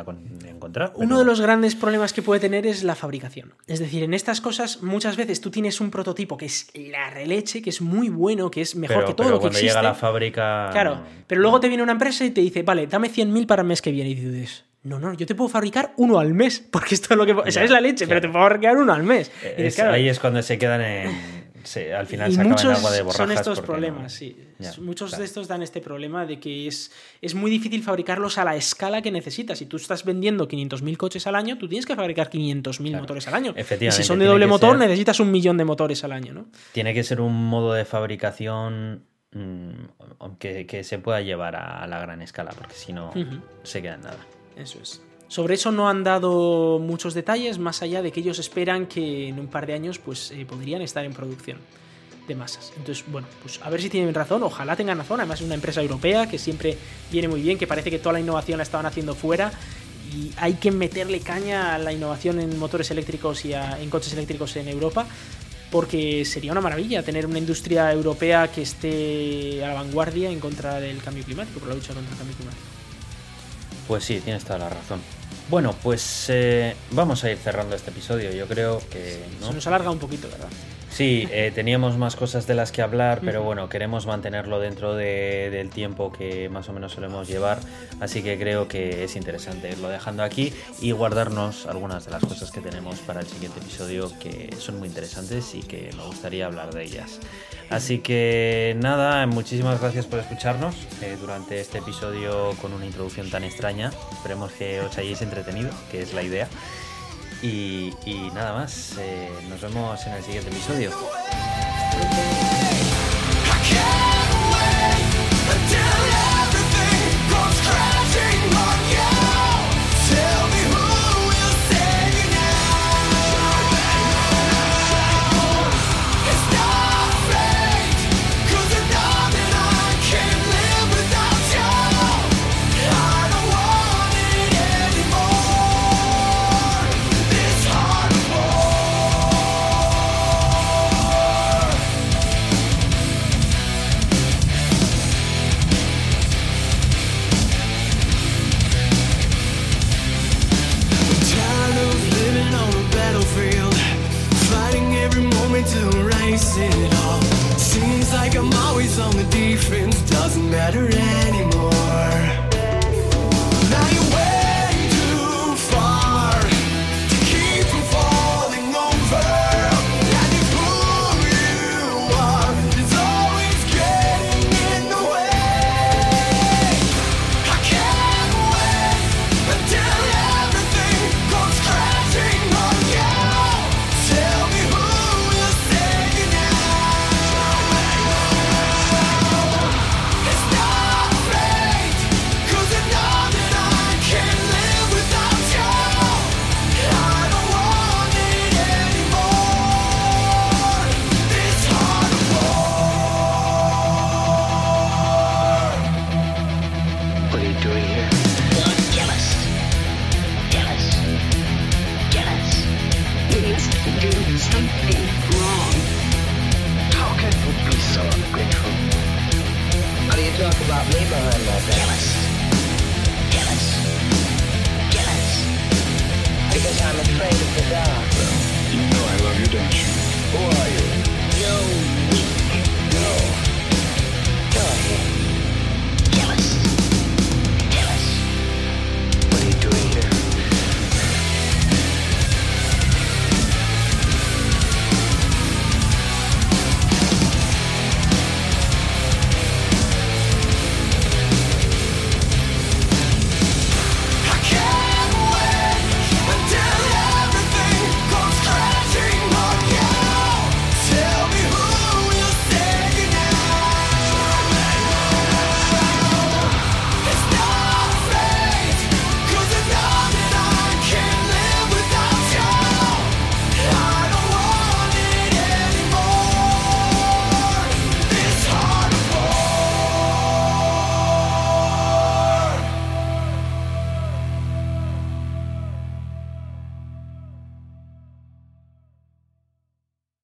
encontrar. Uno de los grandes problemas que puede tener es la fabricación. Es decir, en estas cosas muchas veces tú tienes un prototipo que es la releche, que es muy bueno, que es mejor que todo lo que existe. llega a la fábrica... Claro, pero luego te viene una empresa y te dice, vale, dame 100.000 para el mes que viene. Y dices, no, no, yo te puedo fabricar uno al mes, porque esto es lo que... O sea, es la leche, pero te puedo fabricar uno al mes. ahí es cuando se quedan en al final y muchos agua de son estos problemas, sí. muchos de estos dan este problema de que es, es muy difícil fabricarlos a la escala que necesitas. Si tú estás vendiendo 500.000 coches al año, tú tienes que fabricar 500.000 motores al año. Y si son de doble motor, necesitas un millón de motores al año, ¿no? Tiene que ser un modo de fabricación mm, que, se pueda llevar a la gran escala, porque si no, se queda en nada. Eso es. Sobre eso no han dado muchos detalles, más allá de que ellos esperan que en un par de años pues, eh, podrían estar en producción de masas. Entonces, bueno, pues a ver si tienen razón, ojalá tengan razón. Además, es una empresa europea que siempre viene muy bien, que parece que toda la innovación la estaban haciendo fuera y hay que meterle caña a la innovación en motores eléctricos y en coches eléctricos en Europa. Porque sería una maravilla tener una industria europea que esté a la vanguardia en contra del cambio climático, por la lucha contra el cambio climático. Pues sí, tienes toda la razón. Bueno, pues eh, vamos a ir cerrando este episodio. Yo creo que. Se nos alarga un poquito, ¿verdad? Sí, eh, teníamos más cosas de las que hablar, pero bueno, queremos mantenerlo dentro del tiempo que más o menos solemos llevar, así que creo que es interesante irlo dejando aquí y guardarnos algunas de las cosas que tenemos para el siguiente episodio que son muy interesantes y que me gustaría hablar de ellas. Así que nada, muchísimas gracias por escucharnos eh, durante este episodio con una introducción tan extraña. Esperemos que os hayáis entretenido, que es la idea. Y, nada más, eh, nos vemos en el siguiente episodio.